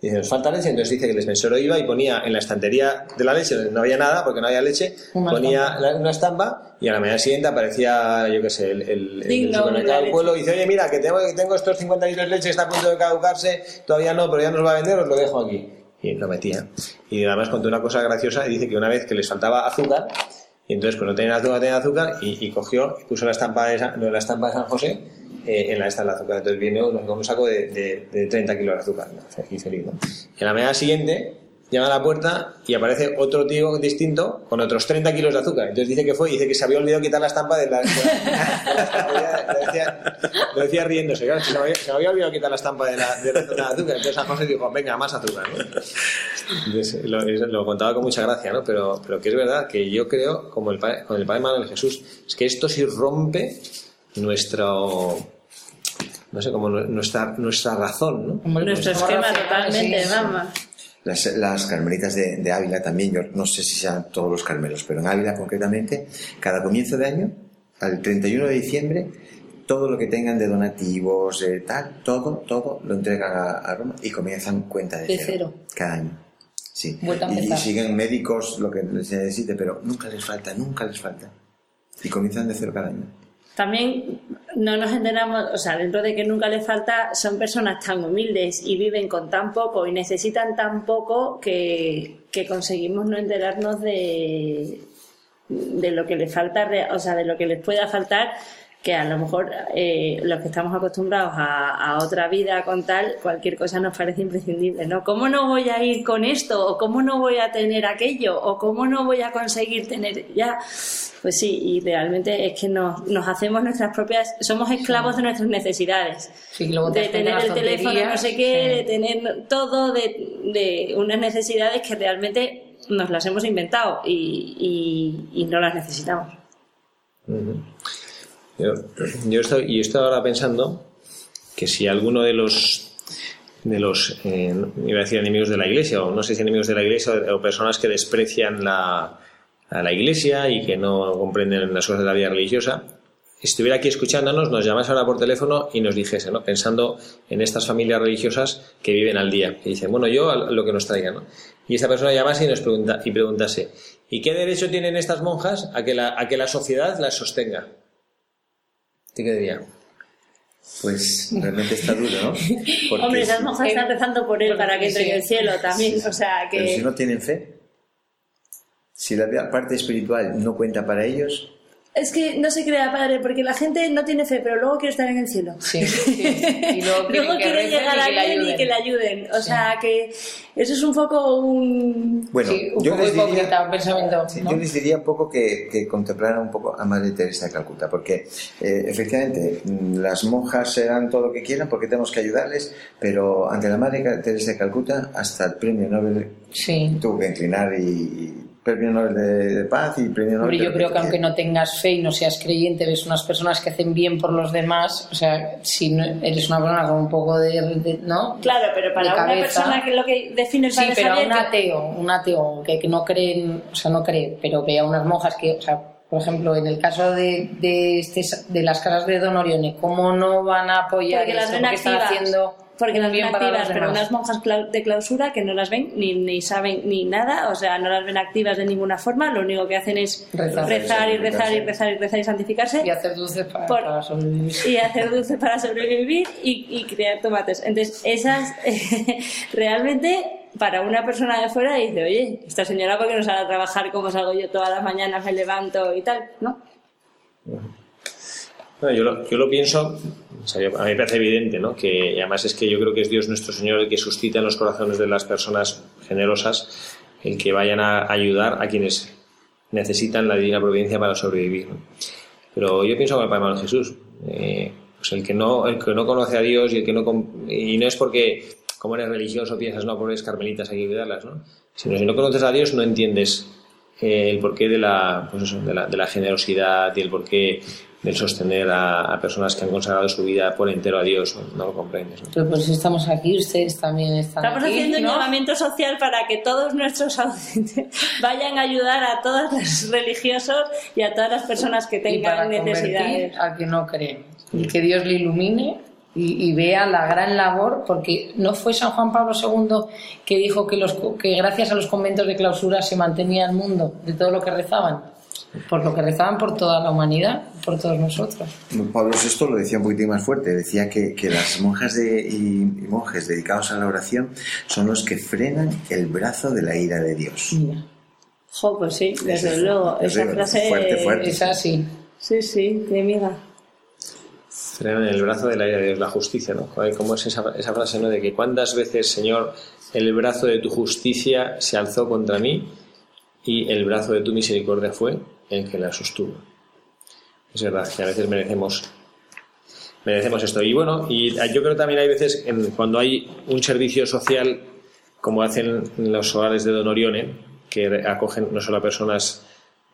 Dice, nos falta leche, entonces dice que el despensero iba y ponía en la estantería de la leche, donde no había nada, porque no había leche, ponía una estampa y a la mañana siguiente aparecía, yo qué sé, el, el, el supermercado del pueblo y dice, oye, mira, que tengo, que tengo estos 50 litros de leche que está a punto de caducarse, todavía no, pero ya nos va a vender, os lo dejo aquí. Y lo metía. Y además contó una cosa graciosa y dice que una vez que les faltaba azúcar, y entonces pues no tenía azúcar, tenía azúcar, y, cogió y puso la estampa de, la estampa de San José eh, en la esta de azúcar. Entonces vino un saco de, de, de 30 kilos de azúcar. ¿no? Y feliz, ¿no? Y a la mañana siguiente llama a la puerta y aparece otro tío distinto con otros 30 kilos de azúcar. Entonces dice que fue y dice que se había olvidado quitar la estampa de la... De la, lo, decía, lo, decía, riéndose, claro, se, había, se había olvidado quitar la estampa de la, de la, azúcar. Entonces San José dijo, venga, más azúcar. ¿no? Entonces, lo, lo, contaba con mucha gracia, ¿no? Pero, pero que es verdad que yo creo, como el padre, con el Padre Manuel Jesús, es que esto sí rompe nuestro no sé, como nuestra, nuestra razón, ¿no? Nuestro esquema totalmente, vamos. Las, las, carmelitas de, de, Ávila también, yo no sé si sean todos los carmelos, pero en Ávila concretamente, cada comienzo de año, al 31 de diciembre, todo lo que tengan de donativos, de tal, todo, todo lo entregan a, Roma y comienzan cuenta de, cero, Cada año. Sí. Y, y, siguen médicos lo que les necesite, pero nunca les falta, nunca les falta. Y comienzan de cero cada año también no nos enteramos, o sea, dentro de que nunca les falta, son personas tan humildes y viven con tan poco y necesitan tan poco que, conseguimos no enterarnos de, de lo que les falta, o sea, de lo que les pueda faltar que a lo mejor eh, los que estamos acostumbrados a, otra vida con tal, cualquier cosa nos parece imprescindible, ¿no? ¿Cómo no voy a ir con esto? ¿O cómo no voy a tener aquello? ¿O cómo no voy a conseguir tener ya? Pues sí, y realmente es que nos, nos hacemos nuestras propias, somos esclavos de nuestras necesidades. de tener el teléfono no sé qué, de tener todo, de, de, unas necesidades que realmente nos las hemos inventado y, y, no las necesitamos. Yo, yo estoy, y estoy ahora pensando que si alguno de los de los eh, iba a decir enemigos de la iglesia o no sé si enemigos de la iglesia o, personas que desprecian la, a la iglesia y que no comprenden las cosas de la vida religiosa estuviera aquí escuchándonos, nos llamase ahora por teléfono y nos dijese, ¿no? pensando en estas familias religiosas que viven al día, que dicen, bueno, yo lo que nos traigan. ¿no? Y esta persona llamase y nos pregunta, y preguntase, ¿y qué derecho tienen estas monjas a que la, a que la sociedad las sostenga? Qué diría? Pues realmente está duro, ¿no? Hombre, esas monjas están rezando por él para que entre en el cielo también, o sea que... Pero si no tienen fe, si la parte espiritual no cuenta para ellos, es que no se crea, padre, porque la gente no tiene fe, pero luego quiere estar en el cielo. Sí, Y luego, quiere llegar a alguien y que le ayuden. O sea, que eso es un poco un... Bueno, yo, les diría, un pensamiento, yo les diría un poco que, que, contemplaran un poco a Madre Teresa de Calcuta, porque eh, efectivamente mm, las monjas serán todo lo que quieran porque tenemos que ayudarles, pero ante la Madre Teresa de Calcuta hasta el premio Nobel tuvo que inclinar y premio Nobel de, Paz y premio Nobel Yo creo que, aunque no tengas fe y no seas creyente, ves unas personas que hacen bien por los demás, o sea, si eres una persona con un poco de, ¿no? Claro, pero para una persona que lo que define el Sí, pero un ateo, un ateo que, no cree, o sea, no cree, pero ve a unas monjas que, o sea, por ejemplo, en el caso de, de, este, de las casas de Don Orione, ¿cómo no van a apoyar Porque las ven están haciendo porque las ven activas, pero unas monjas de clausura que no las ven ni, ni saben ni nada, o sea, no las ven activas de ninguna forma, lo único que hacen es rezar, y rezar y rezar y rezar y santificarse. Y hacer dulces para, sobrevivir. Y hacer dulces para sobrevivir y, y crear tomates. Entonces, esas realmente para una persona de fuera dice, oye, esta señora porque no sale a trabajar como salgo yo todas las mañanas, me levanto y tal, ¿no? yo, lo, yo lo pienso a mí me parece evidente, ¿no? Que además es que yo creo que es Dios nuestro Señor el que suscita en los corazones de las personas generosas el que vayan a ayudar a quienes necesitan la divina providencia para sobrevivir. Pero yo pienso con el Padre Manuel Jesús, eh, pues el que no el que no conoce a Dios y el que no y no es porque como eres religioso piensas no pobres carmelitas hay que cuidarlas, ¿no? Sino si no conoces a Dios no entiendes eh, el porqué de la, pues eso, de la, de la generosidad y el porqué el sostener a, personas que han consagrado su vida por entero a Dios, no lo comprendes. Pero por si estamos aquí, ustedes también están Estamos haciendo un llamamiento social para que todos nuestros audientes vayan a ayudar a todos los religiosos y a todas las personas que tengan necesidades. A que no creen. Y que Dios le ilumine y, vea la gran labor, porque no fue San Juan Pablo II que dijo que, los, que gracias a los conventos de clausura se mantenía el mundo de todo lo que rezaban, por lo que rezaban por toda la humanidad, por todos nosotros. Pablo VI lo decía un poquitín más fuerte, decía que, que las monjas de, y, monjes dedicados a la oración son los que frenan el brazo de la ira de Dios. Jo, pues sí, desde luego, esa frase fuerte, fuerte. es así. Sí, sí, qué amiga en el brazo de la, de la justicia, ¿no? ¿Cómo es esa, esa frase, ¿no? De que cuántas veces, Señor, el brazo de tu justicia se alzó contra mí y el brazo de tu misericordia fue el que la sostuvo. Es verdad que a veces merecemos merecemos esto. Y bueno, y yo creo que también hay veces cuando hay un servicio social, como hacen los hogares de Don Orione, que acogen no solo a personas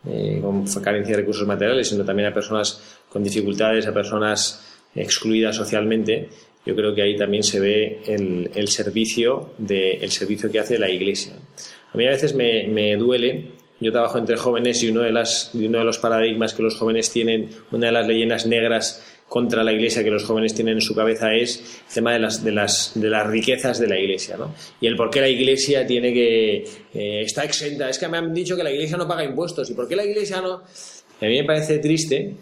eh, con carencia de recursos materiales, sino también a personas con dificultades, a personas excluida socialmente, yo creo que ahí también se ve el, el servicio de, el servicio que hace la Iglesia. A mí a veces me, me duele, yo trabajo entre jóvenes y uno de, las, uno de los paradigmas que los jóvenes tienen, una de las leyendas negras contra la Iglesia que los jóvenes tienen en su cabeza es el tema de las, de las, de las riquezas de la Iglesia, ¿no? Y el por qué la Iglesia tiene que... Eh, está exenta. Es que me han dicho que la Iglesia no paga impuestos. ¿Y por qué la Iglesia no...? A mí me parece triste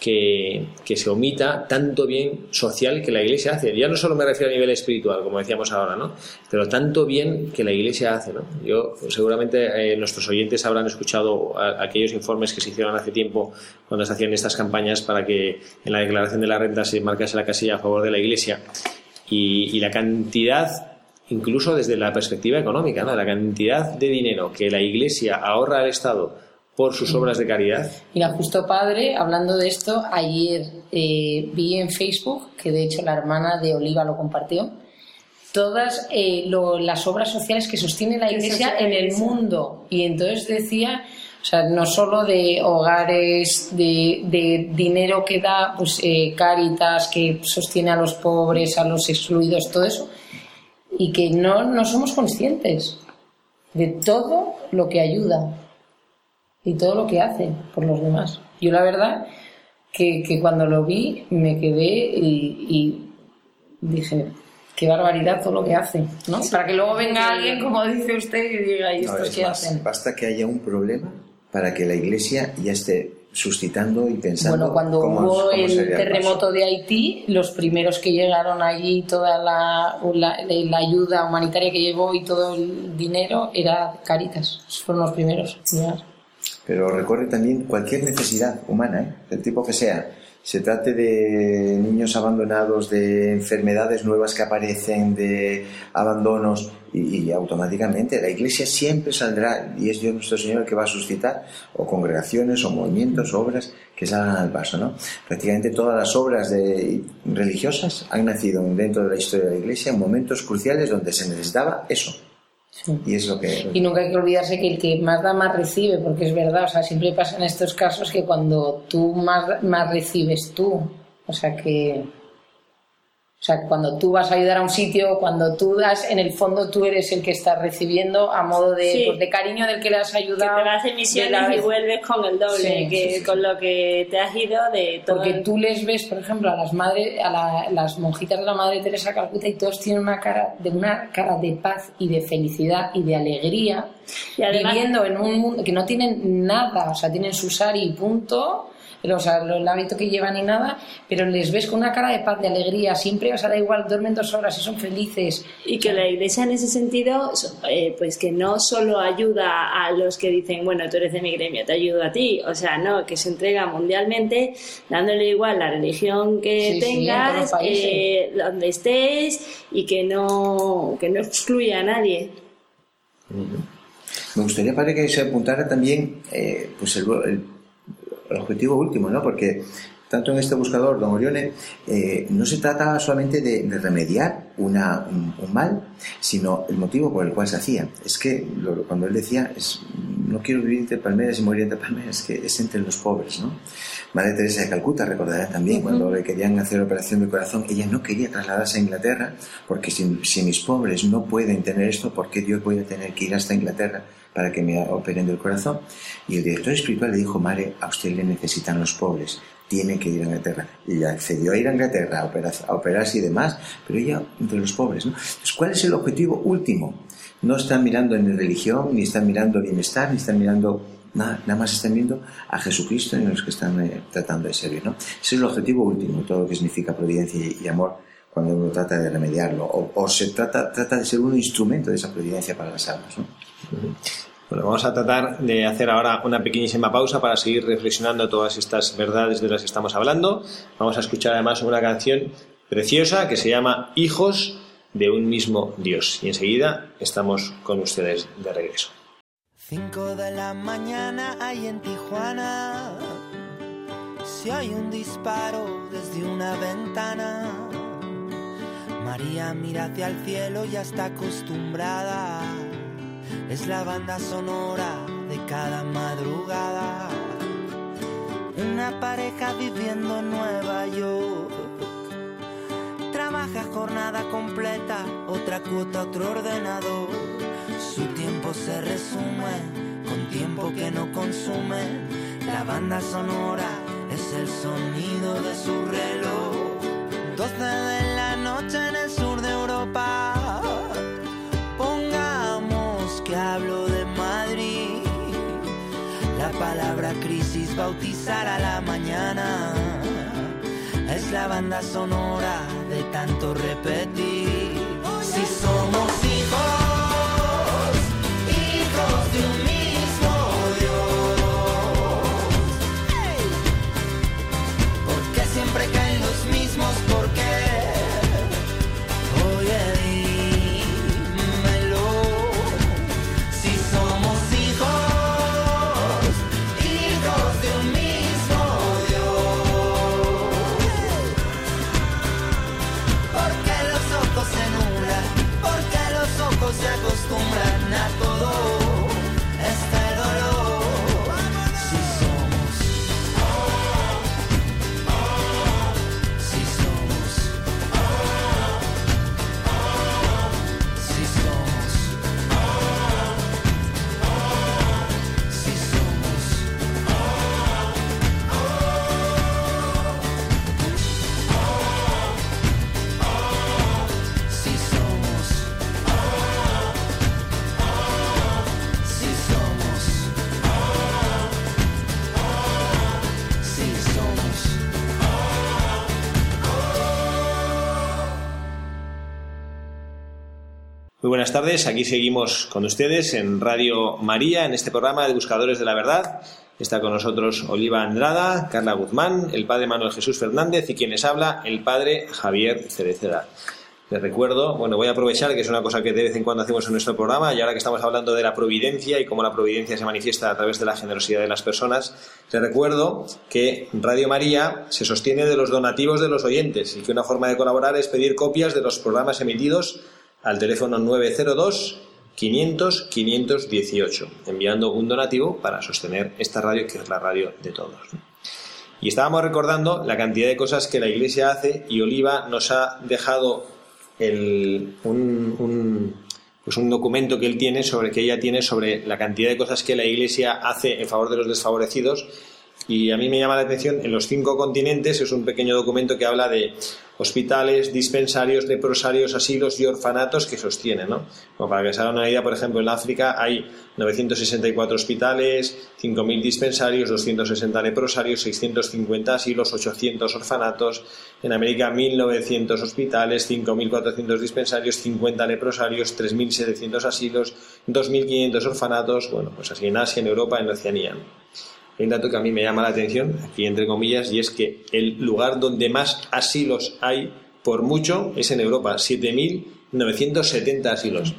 que, se omita tanto bien social que la Iglesia hace. Ya no solo me refiero a nivel espiritual, como decíamos ahora, ¿no? Pero tanto bien que la Iglesia hace. Yo, seguramente eh, nuestros oyentes habrán escuchado aquellos informes que se hicieron hace tiempo cuando se hacían estas campañas para que en la declaración de la renta se marcase la casilla a favor de la Iglesia. Y, la cantidad incluso desde la perspectiva económica, ¿no? la cantidad de dinero que la Iglesia ahorra al Estado por sus obras de caridad. Mira, justo padre, hablando de esto, ayer eh, vi en Facebook, que de hecho la hermana de Oliva lo compartió, todas eh, las obras sociales que sostiene la Iglesia en el mundo. Y entonces decía, o sea, no solo de hogares, de, dinero que da pues, eh, Caritas, que sostiene a los pobres, a los excluidos, todo eso, y que no, no somos conscientes de todo lo que ayuda y todo lo que hace por los demás. Yo la verdad que, cuando lo vi me quedé y, dije, qué barbaridad todo lo que hace, ¿no? Para que luego venga alguien, como dice usted, y diga, ¿y estos qué hacen? Basta que haya un problema para que la Iglesia ya esté suscitando y pensando. Bueno, cuando hubo el terremoto de Haití, los primeros que llegaron allí, toda la, la, ayuda humanitaria que llevó y todo el dinero era Caritas. Fueron los primeros. Pero recorre también cualquier necesidad humana, ¿eh? del tipo que sea. Se trate de niños abandonados, de enfermedades nuevas que aparecen, de abandonos, y, automáticamente la Iglesia siempre saldrá, y es Dios nuestro Señor el que va a suscitar, o congregaciones, o movimientos, obras que salgan al paso. ¿no? Prácticamente todas las obras de, religiosas han nacido dentro de la historia de la Iglesia en momentos cruciales donde se necesitaba eso y es lo que... Y nunca hay que olvidarse que el que más da más recibe, porque es verdad, o sea, siempre pasa en estos casos que cuando tú más, más recibes tú, o sea que o sea, cuando tú vas a ayudar a un sitio, cuando tú das, en el fondo tú eres el que está recibiendo a modo de, pues, de cariño del que le has ayudado. Que te vas misiones y vuelves con el doble, que, con lo que te has ido de todo. Porque tú les ves, por ejemplo, a las madres, a las monjitas de la Madre Teresa Calcuta y todos tienen una cara de una cara de paz y de felicidad y de alegría, viviendo en un mundo que no tienen nada, o sea, tienen su sari y punto o sea, el hábito que llevan y nada, pero les ves con una cara de paz, de alegría, siempre, o sea, da igual, duermen dos horas y son felices. Y que la iglesia en ese sentido, eh, pues que no solo ayuda a los que dicen, bueno, tú eres de mi gremio, te ayudo a ti, o sea, no, que se entrega mundialmente, dándole igual la religión que tengas, eh, donde estés y que no, que no excluya a nadie. Me gustaría, padre, que se apuntara también eh, pues el el objetivo último, ¿no? Porque tanto en este buscador, don Orione, eh, no se trata solamente de, remediar una, un, mal, sino el motivo por el cual se hacía. Es que cuando él decía, es, no quiero vivir entre palmeras y morir entre palmeras, que es entre los pobres, ¿no? Madre Teresa de Calcuta, recordará también, cuando le querían hacer operación de corazón, ella no quería trasladarse a Inglaterra, porque si, si mis pobres no pueden tener esto, ¿por qué Dios voy a tener que ir hasta Inglaterra para que me operen del corazón. Y el director espiritual le dijo, Mare, a usted le necesitan los pobres. tiene que ir a Inglaterra. Y accedió a ir a Inglaterra a, a operarse y demás, pero ella entre los pobres. ¿no? ¿cuál es el objetivo último? No están mirando ni religión, ni están mirando bienestar, ni están mirando nada, nada más están viendo a Jesucristo en los que están eh, tratando de servir. ¿no? Ese es el objetivo último, todo lo que significa providencia y, amor cuando uno trata de remediarlo, o, se trata, trata de ser un instrumento de esa providencia para las almas. Bueno, vamos a tratar de hacer ahora una pequeñísima pausa para seguir reflexionando todas estas verdades de las que estamos hablando. Vamos a escuchar además una canción preciosa que se llama Hijos de un mismo Dios. Y enseguida estamos con ustedes de regreso. Cinco de la mañana hay en Tijuana. Si hay un disparo desde una ventana. María mira hacia el cielo, ya está acostumbrada es la banda sonora de cada madrugada. Una pareja viviendo en Nueva York. Trabaja jornada completa, otra cuota, otro ordenador. Su tiempo se resume con tiempo que no consume. La banda sonora es el sonido de su reloj. 12 de la noche en el sur de Europa bautizar a la mañana es la banda sonora de tanto repetir. Si somos hijos, buenas tardes. Aquí seguimos con ustedes en Radio María, en este programa de Buscadores de la Verdad. Está con nosotros Oliva Andrada, Carla Guzmán, el padre Manuel Jesús Fernández y quienes habla, el padre Javier Cereceda. Les recuerdo, bueno, voy a aprovechar que es una cosa que de vez en cuando hacemos en nuestro programa y ahora que estamos hablando de la providencia y cómo la providencia se manifiesta a través de la generosidad de las personas, les recuerdo que Radio María se sostiene de los donativos de los oyentes y que una forma de colaborar es pedir copias de los programas emitidos al teléfono 902 500 518, enviando un donativo para sostener esta radio que es la radio de todos. Y estábamos recordando la cantidad de cosas que la Iglesia hace y Oliva nos ha dejado el, un, un, pues un documento que él tiene sobre que ella tiene sobre la cantidad de cosas que la Iglesia hace en favor de los desfavorecidos y a mí me llama la atención en los cinco continentes es un pequeño documento que habla de hospitales, dispensarios, leprosarios, asilos y orfanatos que sostienen. ¿no? Como para que se haga una idea, por ejemplo, en África hay 964 hospitales, 5.000 dispensarios, 260 leprosarios, 650 asilos, 800 orfanatos. En América, 1.900 hospitales, 5.400 dispensarios, 50 leprosarios, 3.700 asilos, 2.500 orfanatos. Bueno, pues así en Asia, en Europa, en Oceanía. Hay un dato que a mí me llama la atención, aquí entre comillas, y es que el lugar donde más asilos hay, por mucho, es en Europa, 7.970 asilos.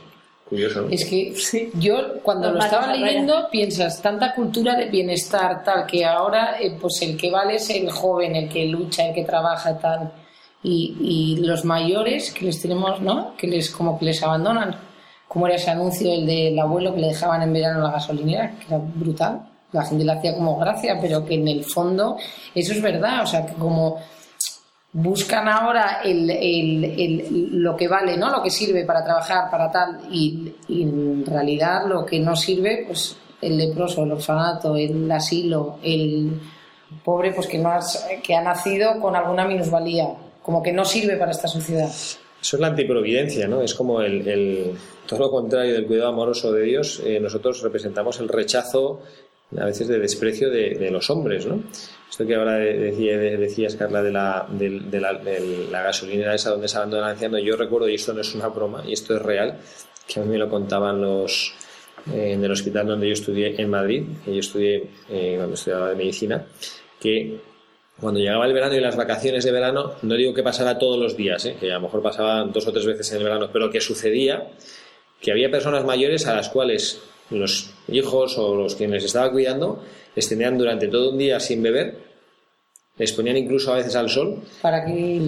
Curioso. Es que yo cuando lo estaba leyendo piensas, tanta cultura de bienestar, tal, que ahora eh, pues el que vale es el joven, el que lucha, el que trabaja, tal. Y, y los mayores que les tenemos, ¿no? Que les como que les abandonan. Como era ese anuncio, el del abuelo que le dejaban en verano la gasolinera, que era brutal la gente le hacía como gracia, pero que en el fondo eso es verdad, o sea, que como buscan ahora el, el, lo que vale, ¿no? Lo que sirve para trabajar, para tal, y, en realidad lo que no sirve, pues el leproso, el orfanato, el asilo, el pobre pues que, no que ha nacido con alguna minusvalía, como que no sirve para esta sociedad. Eso es la antiprovidencia, ¿no? Es como el, todo lo contrario del cuidado amoroso de Dios. Eh, nosotros representamos el rechazo, a veces de desprecio de, los hombres, ¿no? Esto que ahora decía, decías, Carla, de la, de, la, gasolinera esa donde se abandona el yo recuerdo, y esto no es una broma, y esto es real, que a mí me lo contaban los eh, en el hospital donde yo estudié en Madrid, que yo estudié eh, cuando estudiaba de medicina, que cuando llegaba el verano y las vacaciones de verano, no digo que pasara todos los días, ¿eh? que a lo mejor pasaba dos o tres veces en el verano, pero que sucedía que había personas mayores a las cuales los hijos o los que les estaba cuidando les tenían durante todo un día sin beber, les ponían incluso a veces al sol para que,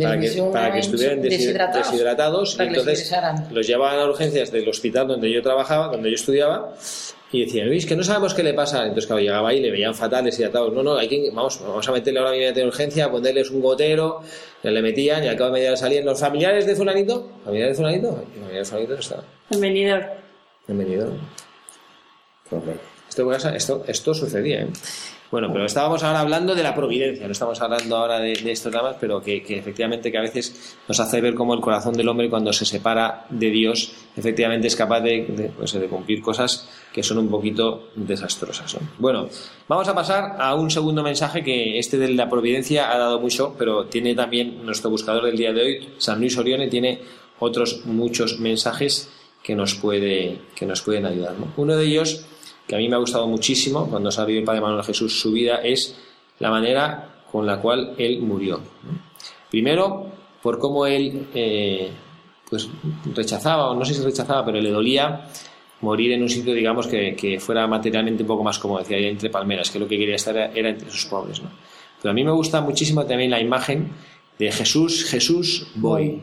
para que, estuvieran deshidratados, y entonces los llevaban a urgencias del hospital donde yo trabajaba, donde yo estudiaba y decían, Luis, que no sabemos qué le pasa. Entonces, claro, llegaba ahí, le veían fatales y atados. No, no, hay que, vamos, vamos a meterle ahora a de urgencia, ponerles un gotero, le metían y al cabo de media hora salían los familiares de Fulanito. ¿Familiares de Fulanito? Familiares de Fulanito está. Bienvenido. Bienvenido. Esto, esto, esto sucedía, ¿eh? Bueno, pero estábamos ahora hablando de la providencia, no estamos hablando ahora de, estos dramas, pero que, efectivamente que a veces nos hace ver cómo el corazón del hombre cuando se separa de Dios, efectivamente es capaz de, pues, cumplir cosas que son un poquito desastrosas. Bueno, vamos a pasar a un segundo mensaje que este de la providencia ha dado mucho, pero tiene también nuestro buscador del día de hoy, San Luis Orione, tiene otros muchos mensajes que nos, puede, que nos pueden ayudar. Uno de ellos que a mí me ha gustado muchísimo cuando sabido el Padre Manuel Jesús su vida es la manera con la cual él murió. Primero, por cómo él eh, pues rechazaba, o no sé si rechazaba, pero le dolía morir en un sitio, digamos, que, fuera materialmente un poco más como decía, entre palmeras, que lo que quería estar era, entre sus pobres. Pero a mí me gusta muchísimo también la imagen de Jesús, Jesús, voy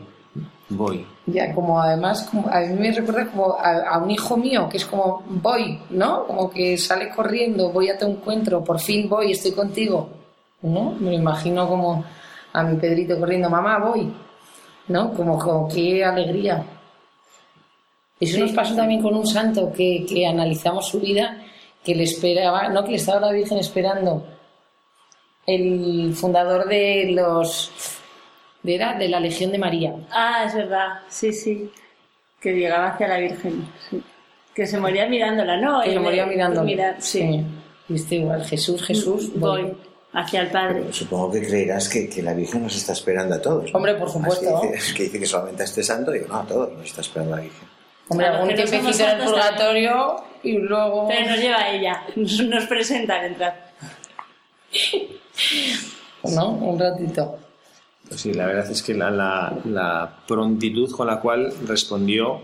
voy. Ya, como además, a mí me recuerda como a, un hijo mío, que es como voy, ¿no? Como que sale corriendo, voy a tu encuentro, por fin voy, estoy contigo, ¿no? Me imagino como a mi Pedrito corriendo, mamá, voy, ¿no? Como, como qué alegría. Eso nos pasó también con un santo que, que analizamos su vida, que le esperaba, no, que le estaba la Virgen esperando. El fundador de los era de la Legión de María. Ah, es verdad, sí, sí, que llegaba hacia la Virgen, que se moría mirándola, ¿no? Que se moría mirándola, sí. Viste igual, Jesús, Jesús, voy. hacia el Padre. supongo que creerás que, la Virgen nos está esperando a todos. Hombre, por supuesto. Que dice, que dice, que solamente a este santo, digo, no, a todos nos está esperando la Virgen. Hombre, algún tiempecito en el purgatorio y luego... Pero nos lleva ella, nos presenta al entrar. ¿No? Un ratito. Sí, la verdad es que la, prontitud con la cual respondió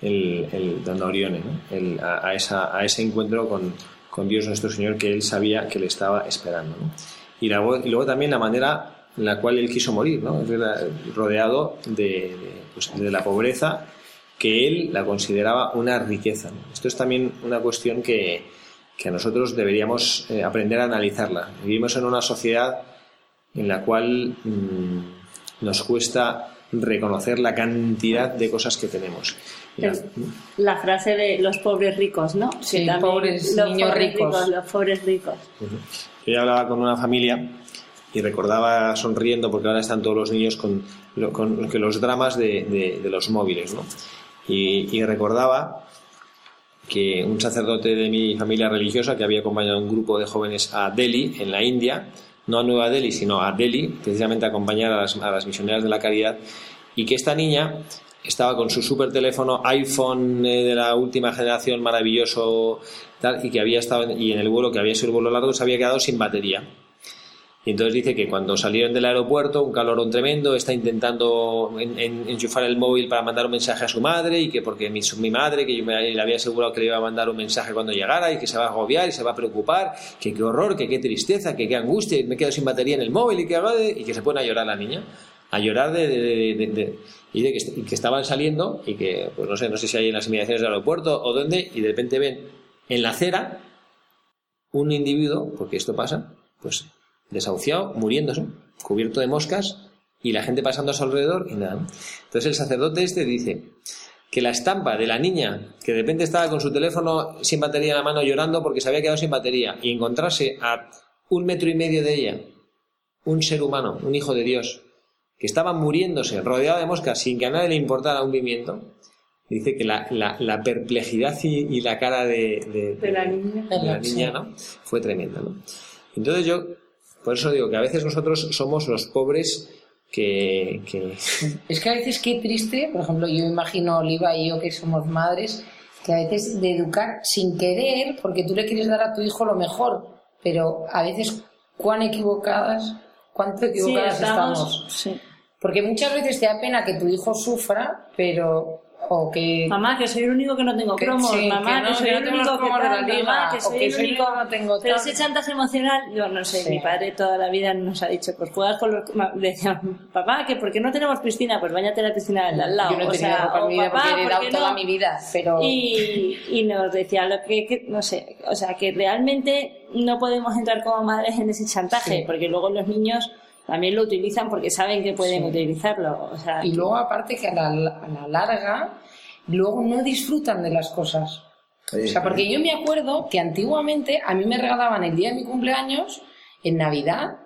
el, el Don Orione a, esa, a, ese encuentro con, Dios nuestro Señor que él sabía que le estaba esperando. Y, luego también la manera en la cual él quiso morir, ¿no? rodeado pues, de, la pobreza que él la consideraba una riqueza. Esto es también una cuestión que, que nosotros deberíamos eh, aprender a analizarla. Vivimos en una sociedad en la cual mm, nos cuesta reconocer la cantidad de cosas que tenemos. la frase de los pobres ricos, ¿no? Sí, pobres los niños ricos. Los pobres ricos. Yo hablaba con una familia y recordaba sonriendo porque ahora están todos los niños con, con que los dramas de, de, los móviles, ¿no? Y, y, recordaba que un sacerdote de mi familia religiosa que había acompañado a un grupo de jóvenes a Delhi, en la India, no a Nueva Delhi, sino a Delhi, precisamente a acompañar a las, a las misioneras de la caridad, y que esta niña estaba con su super teléfono iPhone eh, de la última generación maravilloso tal, y que había estado y en el vuelo que había sido el vuelo largo se había quedado sin batería y entonces dice que cuando salieron del aeropuerto, un calorón tremendo, está intentando enchufar el móvil para mandar un mensaje a su madre y que porque mi, mi madre, que yo me, le había asegurado que le iba a mandar un mensaje cuando llegara y que se va a agobiar y se va a preocupar, que qué horror, que qué tristeza, que qué angustia, me quedo sin batería en el móvil y que, y que se pone a llorar la niña, a llorar de, y de que, que, estaban saliendo y que, pues no sé, no sé si hay en las inmediaciones del aeropuerto o dónde, y de repente ven en la acera un individuo, porque esto pasa, pues desahuciado, muriéndose, cubierto de moscas y la gente pasando a su alrededor y nada. Entonces el sacerdote este dice que la estampa de la niña que de repente estaba con su teléfono sin batería en la mano llorando porque se había quedado sin batería y encontrarse a un metro y medio de ella, un ser humano, un hijo de Dios, que estaba muriéndose, rodeado de moscas, sin que a nadie le importara un pimiento, dice que la, la, perplejidad y, la cara de, de, la niña, ¿no? fue tremenda. ¿no? Entonces yo, por eso digo que a veces nosotros somos los pobres que, que... Es que a veces qué triste, por ejemplo, yo imagino Oliva y yo que somos madres, que a veces de educar sin querer, porque tú le quieres dar a tu hijo lo mejor, pero a veces cuán equivocadas, cuánto equivocadas estamos. Sí. Porque muchas veces te da pena que tu hijo sufra, pero o que mamá que soy el único que no tengo cromos. mamá que, soy el único que tal mamá que soy el único no tengo pero ese chantaje emocional yo no sé mi padre toda la vida nos ha dicho pues juegas con los decía papá que por qué no tenemos piscina pues váyate a la piscina del al lado yo no o sea, mi vida porque he dado toda mi vida pero y, y nos decía lo que, no sé o sea que realmente no podemos entrar como madres en ese chantaje porque luego los niños también lo utilizan porque saben que pueden utilizarlo. O sea, y luego aparte que a la, a la, larga, luego no disfrutan de las cosas. o sea, porque yo me acuerdo que antiguamente a mí me regalaban el día de mi cumpleaños, en Navidad,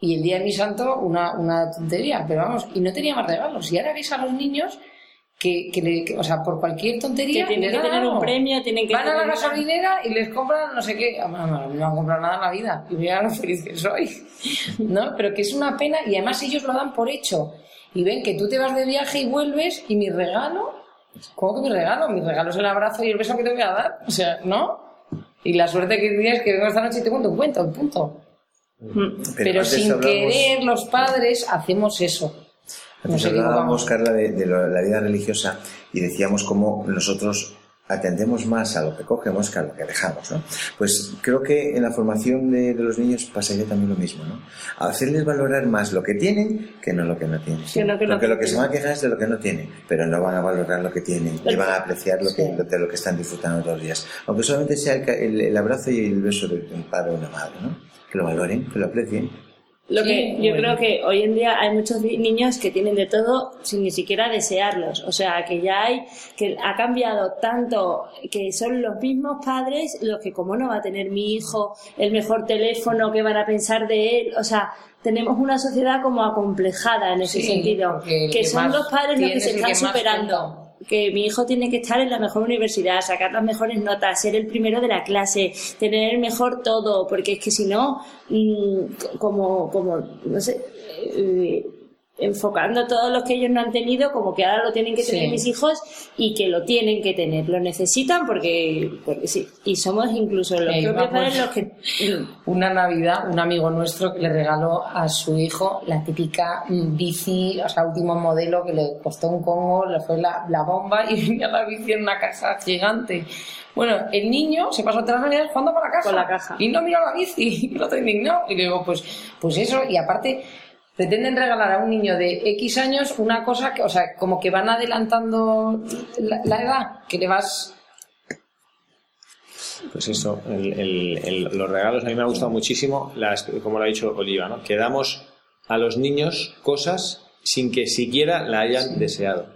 y el día de mi santo una, una tontería, pero vamos, y no tenía más regalos. Y ahora ves a los niños que, que, le, o sea, por cualquier tontería. Que tienen que tener un premio, tienen que. Van a la gasolinera y les compran no sé qué. No, no, no han comprado nada en la vida. Y mira lo feliz que soy. ¿No? Pero que es una pena y además ellos lo dan por hecho. Y ven que tú te vas de viaje y vuelves y mi regalo. ¿Cómo que mi regalo? Mi regalo es el abrazo y el beso que te voy a dar. O sea, ¿no? Y la suerte que tienes que vengo esta noche y te cuento un cuento, punto. Pero, sin querer, los padres hacemos eso. Nos hablábamos, Carla, de, la vida religiosa y decíamos cómo nosotros atendemos más a lo que cogemos que a lo que dejamos, ¿no? Pues creo que en la formación de, los niños pasaría también lo mismo, ¿no? A hacerles valorar más lo que tienen que no lo que no tienen. Porque lo que se van a quejar es de lo que no tienen, pero no van a valorar lo que tienen, ni van a apreciar lo que, de lo que están disfrutando todos los días. Aunque solamente sea el, abrazo y el beso de un padre o una madre, ¿no? Que lo valoren, que lo aprecien lo que yo creo que hoy en día hay muchos niños que tienen de todo sin ni siquiera desearlos. O sea, que ya hay, que ha cambiado tanto que son los mismos padres los que como no va a tener mi hijo el mejor teléfono, que van a pensar de él. O sea, tenemos una sociedad como acomplejada en ese sentido. Que son los padres los que se están superando que mi hijo tiene que estar en la mejor universidad, sacar las mejores notas, ser el primero de la clase, tener el mejor todo, porque es que si no, mm, como, como, no sé, eh, enfocando todos los que ellos no han tenido como que ahora lo tienen que tener mis hijos y que lo tienen que tener, lo necesitan porque, porque sí. Y somos incluso los propios padres los que... Una Navidad, un amigo nuestro que le regaló a su hijo la típica mm, bici, o sea, último modelo que le costó un congo, le fue la, la bomba y venía la bici en una casa gigante. Bueno, el niño se pasó todas las navidades jugando con la caja. Con la caja. Y no miró la bici, y lo tengo indignado. Y le digo, pues, pues eso, y aparte pretenden regalar a un niño de X años una cosa que, o sea, como que van adelantando la, edad, que le vas... Pues eso, los regalos a mí me ha gustado muchísimo, las, como lo ha dicho Oliva, ¿no? que damos a los niños cosas sin que siquiera la hayan deseado.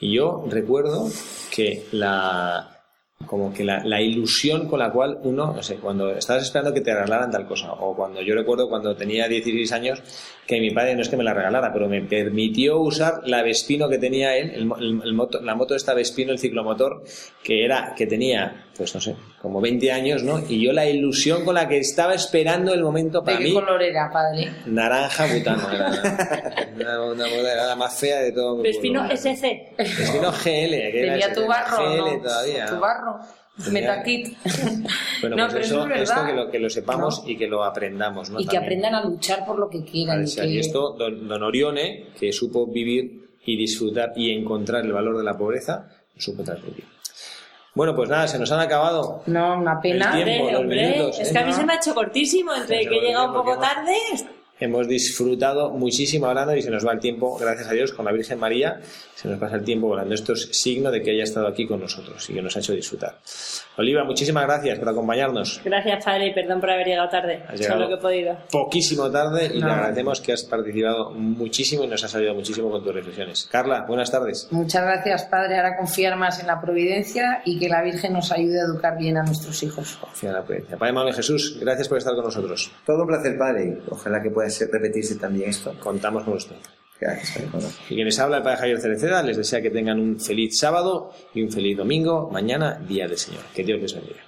Y yo recuerdo que la, como que la, la, ilusión con la cual uno, no sé, cuando estabas esperando que te regalaran tal cosa, o cuando yo recuerdo cuando tenía 16 años que mi padre no es que me la regalara, pero me permitió usar la Vespino que tenía él, el, moto, la moto esta Vespino, el ciclomotor, que era, que tenía, pues no sé, como 20 años, ¿no? Y yo la ilusión con la que estaba esperando el momento para ¿De qué mí. color era, padre? Naranja butano, era una, una, era la más fea de todo. Vespino SC. Vespino GL, que Tenía era tu barro, GL todavía. Tu barro. Metakit. Bueno, no, pues eso, esto que lo, que lo sepamos y que lo aprendamos. ¿no? Y que aprendan a luchar por lo que quieran. Y, esto, don, Orione, que supo vivir y disfrutar y encontrar el valor de la pobreza, supo transmitir. Bueno, pues nada, se nos han acabado. No, una pena. El tiempo, los minutos, es ¿eh? que a mí se me ha hecho cortísimo, entre que he llegado un poco tarde. Hemos disfrutado muchísimo hablando y se nos va el tiempo, gracias a Dios, con la Virgen María, se nos pasa el tiempo volando. Esto es signo de que haya estado aquí con nosotros y que nos ha hecho disfrutar. Oliva, muchísimas gracias por acompañarnos. Gracias, padre, y perdón por haber llegado tarde. Has llegado lo que he podido. Poquísimo tarde y le agradecemos que has participado muchísimo y nos has ayudado muchísimo con tus reflexiones. Carla, buenas tardes. Muchas gracias, padre. Ahora confiar más en la providencia y que la Virgen nos ayude a educar bien a nuestros hijos. Confía en la providencia. Padre Manuel Jesús, gracias por estar con nosotros. Todo un placer, padre. Ojalá que pueda repetirse también esto. Contamos con usted. Gracias, y quienes habla el Padre Javier Cereceda les desea que tengan un feliz sábado y un feliz domingo, mañana, Día del Señor. Que Dios les bendiga.